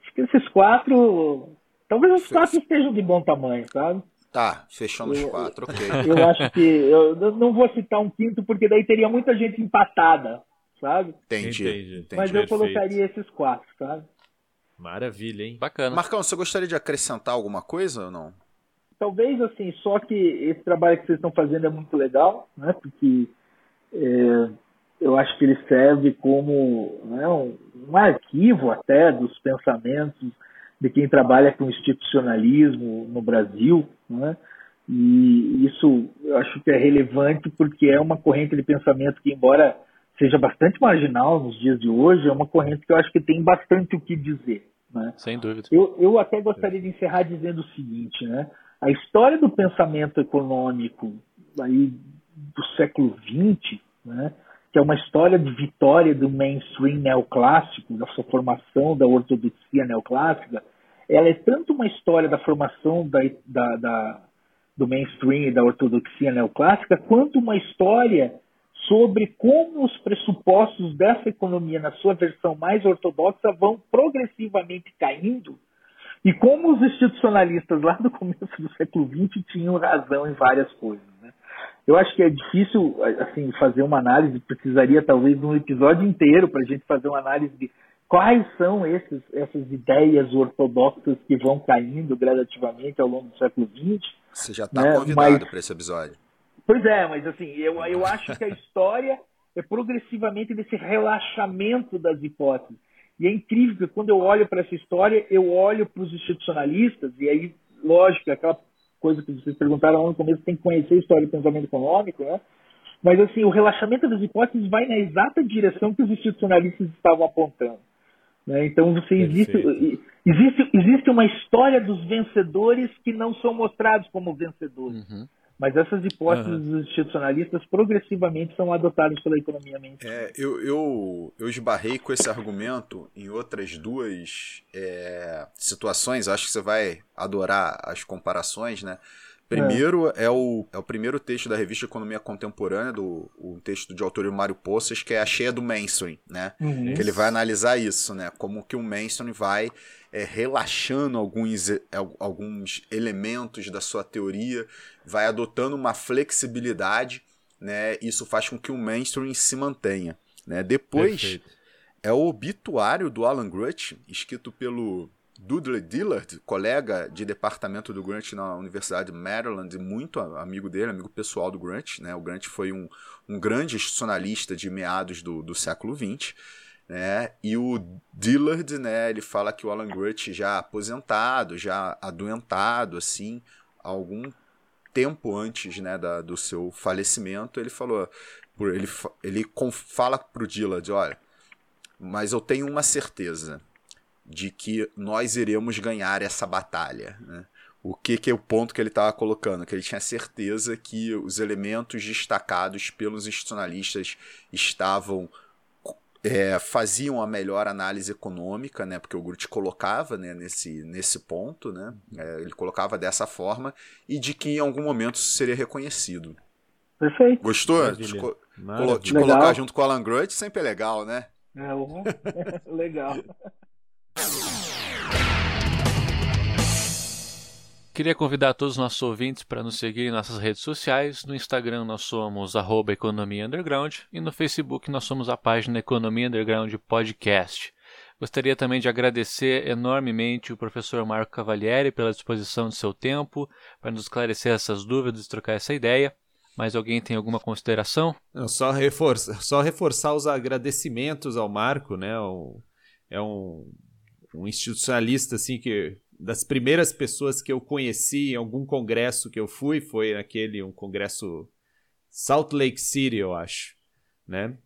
Acho que esses quatro, talvez os quatro estejam de bom tamanho, sabe? Tá, fechamos eu, quatro, ok. Eu acho que, eu não vou citar um quinto, porque daí teria muita gente empatada, sabe? Entendi. entendi, entendi. Mas eu colocaria esses quatro, sabe? Maravilha, hein? Bacana. Marcão, você gostaria de acrescentar alguma coisa ou não? talvez assim, só que esse trabalho que vocês estão fazendo é muito legal, né? Porque é, eu acho que ele serve como né, um, um, arquivo até dos pensamentos de quem trabalha com institucionalismo no Brasil, né? E isso eu acho que é relevante porque é uma corrente de pensamento que, embora seja bastante marginal nos dias de hoje, é uma corrente que eu acho que tem bastante o que dizer. Né? Sem dúvida. Eu, eu até gostaria de encerrar dizendo o seguinte, né? A história do pensamento econômico aí do século XX, né, que é uma história de vitória do mainstream neoclássico, da sua formação da ortodoxia neoclássica, ela é tanto uma história da formação da, da, da, do mainstream e da ortodoxia neoclássica, quanto uma história sobre como os pressupostos dessa economia, na sua versão mais ortodoxa, vão progressivamente caindo e como os institucionalistas lá do começo do século XX tinham razão em várias coisas. Eu acho que é difícil assim fazer uma análise, precisaria talvez de um episódio inteiro para a gente fazer uma análise de quais são esses, essas ideias ortodoxas que vão caindo gradativamente ao longo do século XX. Você já está né? convidado para esse episódio. Pois é, mas assim, eu, eu acho que a história é progressivamente desse relaxamento das hipóteses. E é incrível que quando eu olho para essa história, eu olho para os institucionalistas, e aí, lógico, aquela coisa que vocês perguntaram lá no começo, tem que conhecer a história do pensamento econômico, né? Mas, assim, o relaxamento das hipóteses vai na exata direção que os institucionalistas estavam apontando. Né? Então, você existe, existe, existe uma história dos vencedores que não são mostrados como vencedores. Uhum. Mas essas hipóteses uhum. institucionalistas progressivamente são adotadas pela economia mainstream. É, eu, eu, eu esbarrei com esse argumento em outras duas é, situações. Acho que você vai adorar as comparações, né? Primeiro é. é. o, é o primeiro texto da revista Economia Contemporânea, do, um texto de autoria do Mário Poças, que é a cheia do mainstream, né? Uhum. Que ele vai analisar isso, né? Como que o mainstream vai é, relaxando alguns, é, alguns elementos da sua teoria, vai adotando uma flexibilidade, né? Isso faz com que o mainstream se mantenha, né? Depois Perfeito. é o obituário do Alan Grutch, escrito pelo Dudley Dillard, colega de departamento do Grant na Universidade de Maryland, muito amigo dele, amigo pessoal do Grant. Né? O Grant foi um, um grande institucionalista de meados do, do século XX. Né? E o Dillard, né, ele fala que o Alan Grant já aposentado, já adoentado, assim, algum tempo antes né, da, do seu falecimento, ele falou, ele, ele fala pro Dillard, olha, mas eu tenho uma certeza de que nós iremos ganhar essa batalha. Né? O que, que é o ponto que ele estava colocando? Que ele tinha certeza que os elementos destacados pelos institucionalistas estavam é, faziam a melhor análise econômica, né? Porque o Groot colocava né, nesse, nesse ponto, né? É, ele colocava dessa forma e de que em algum momento isso seria reconhecido. Perfeito. Gostou? Te, co te colocar junto com o Alan Grant sempre é legal, né? É, legal. Queria convidar todos os nossos ouvintes para nos seguir em nossas redes sociais. No Instagram nós somos Economia Underground e no Facebook nós somos a página Economia Underground Podcast. Gostaria também de agradecer enormemente o professor Marco Cavalieri pela disposição de seu tempo para nos esclarecer essas dúvidas e trocar essa ideia. Mais alguém tem alguma consideração? Não, só, reforçar, só reforçar os agradecimentos ao Marco, né? é um, um institucionalista assim que das primeiras pessoas que eu conheci em algum congresso que eu fui foi naquele um congresso Salt Lake City, eu acho, né?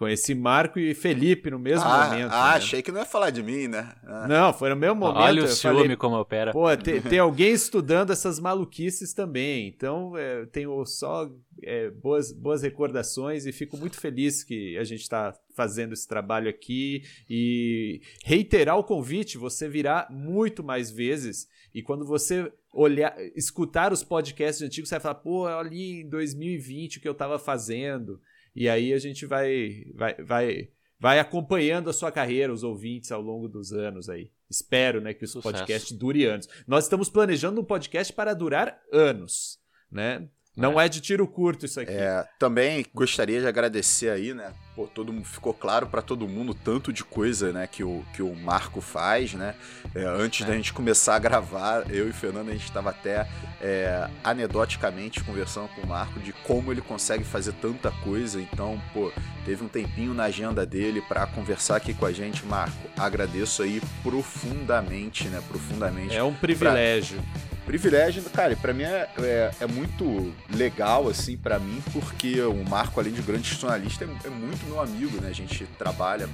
Conheci Marco e Felipe no mesmo ah, momento. Ah, né? achei que não ia falar de mim, né? Ah. Não, foi no mesmo momento. Olha o ciúme falei, como opera. Pô, tem, tem, alguém estudando essas maluquices também. Então, é, tenho só é, boas, boas recordações e fico muito feliz que a gente está fazendo esse trabalho aqui e reiterar o convite, você virá muito mais vezes e quando você olhar, escutar os podcasts antigos, você vai falar, pô, ali em 2020 o que eu estava fazendo. E aí a gente vai, vai, vai, vai acompanhando a sua carreira, os ouvintes ao longo dos anos aí. Espero, né, que o podcast dure anos. Nós estamos planejando um podcast para durar anos, né? Não é. é de tiro curto isso aqui. É, também gostaria de agradecer aí, né? Pô, todo mundo ficou claro para todo mundo tanto de coisa, né, que o, que o Marco faz, né? É, antes é. da gente começar a gravar, eu e o Fernando a gente estava até é, anedoticamente conversando com o Marco de como ele consegue fazer tanta coisa. Então, pô, teve um tempinho na agenda dele para conversar aqui com a gente, Marco. Agradeço aí profundamente, né? Profundamente. É um privilégio. Pra privilégio, cara, para mim é, é, é, muito legal, assim, para mim, porque o Marco, além de grande jornalista, é, é, muito meu amigo, né? A gente trabalha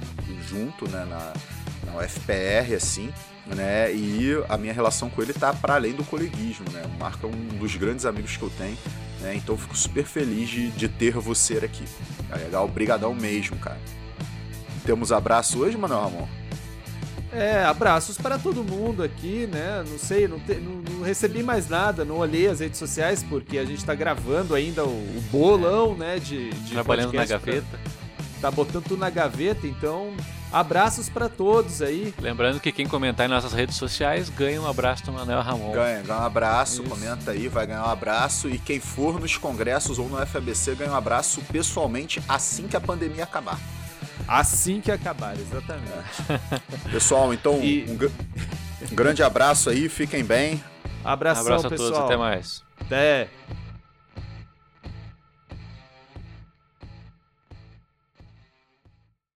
junto, né, na, na UFPR, assim, né? E a minha relação com ele tá para além do coleguismo, né? O Marco é um dos grandes amigos que eu tenho, né? Então eu fico super feliz de, de ter você aqui. É legal, obrigadão mesmo, cara. Temos abraço hoje, Manuel Ramon? É, abraços para todo mundo aqui, né? Não sei, não, te, não, não, recebi mais nada, não olhei as redes sociais porque a gente tá gravando ainda o, o bolão, né? De, de Trabalhando na gaveta. Pra, tá botando tudo na gaveta, então abraços para todos aí. Lembrando que quem comentar em nossas redes sociais ganha um abraço do Manuel Ramon. Ganha, ganha um abraço, Isso. comenta aí, vai ganhar um abraço. E quem for nos congressos ou no FABC ganha um abraço pessoalmente assim que a pandemia acabar. Assim que acabar, exatamente. Pessoal, então, e... um, um grande abraço aí, fiquem bem. Abração, Abraço a pessoal. todos, até mais. Até.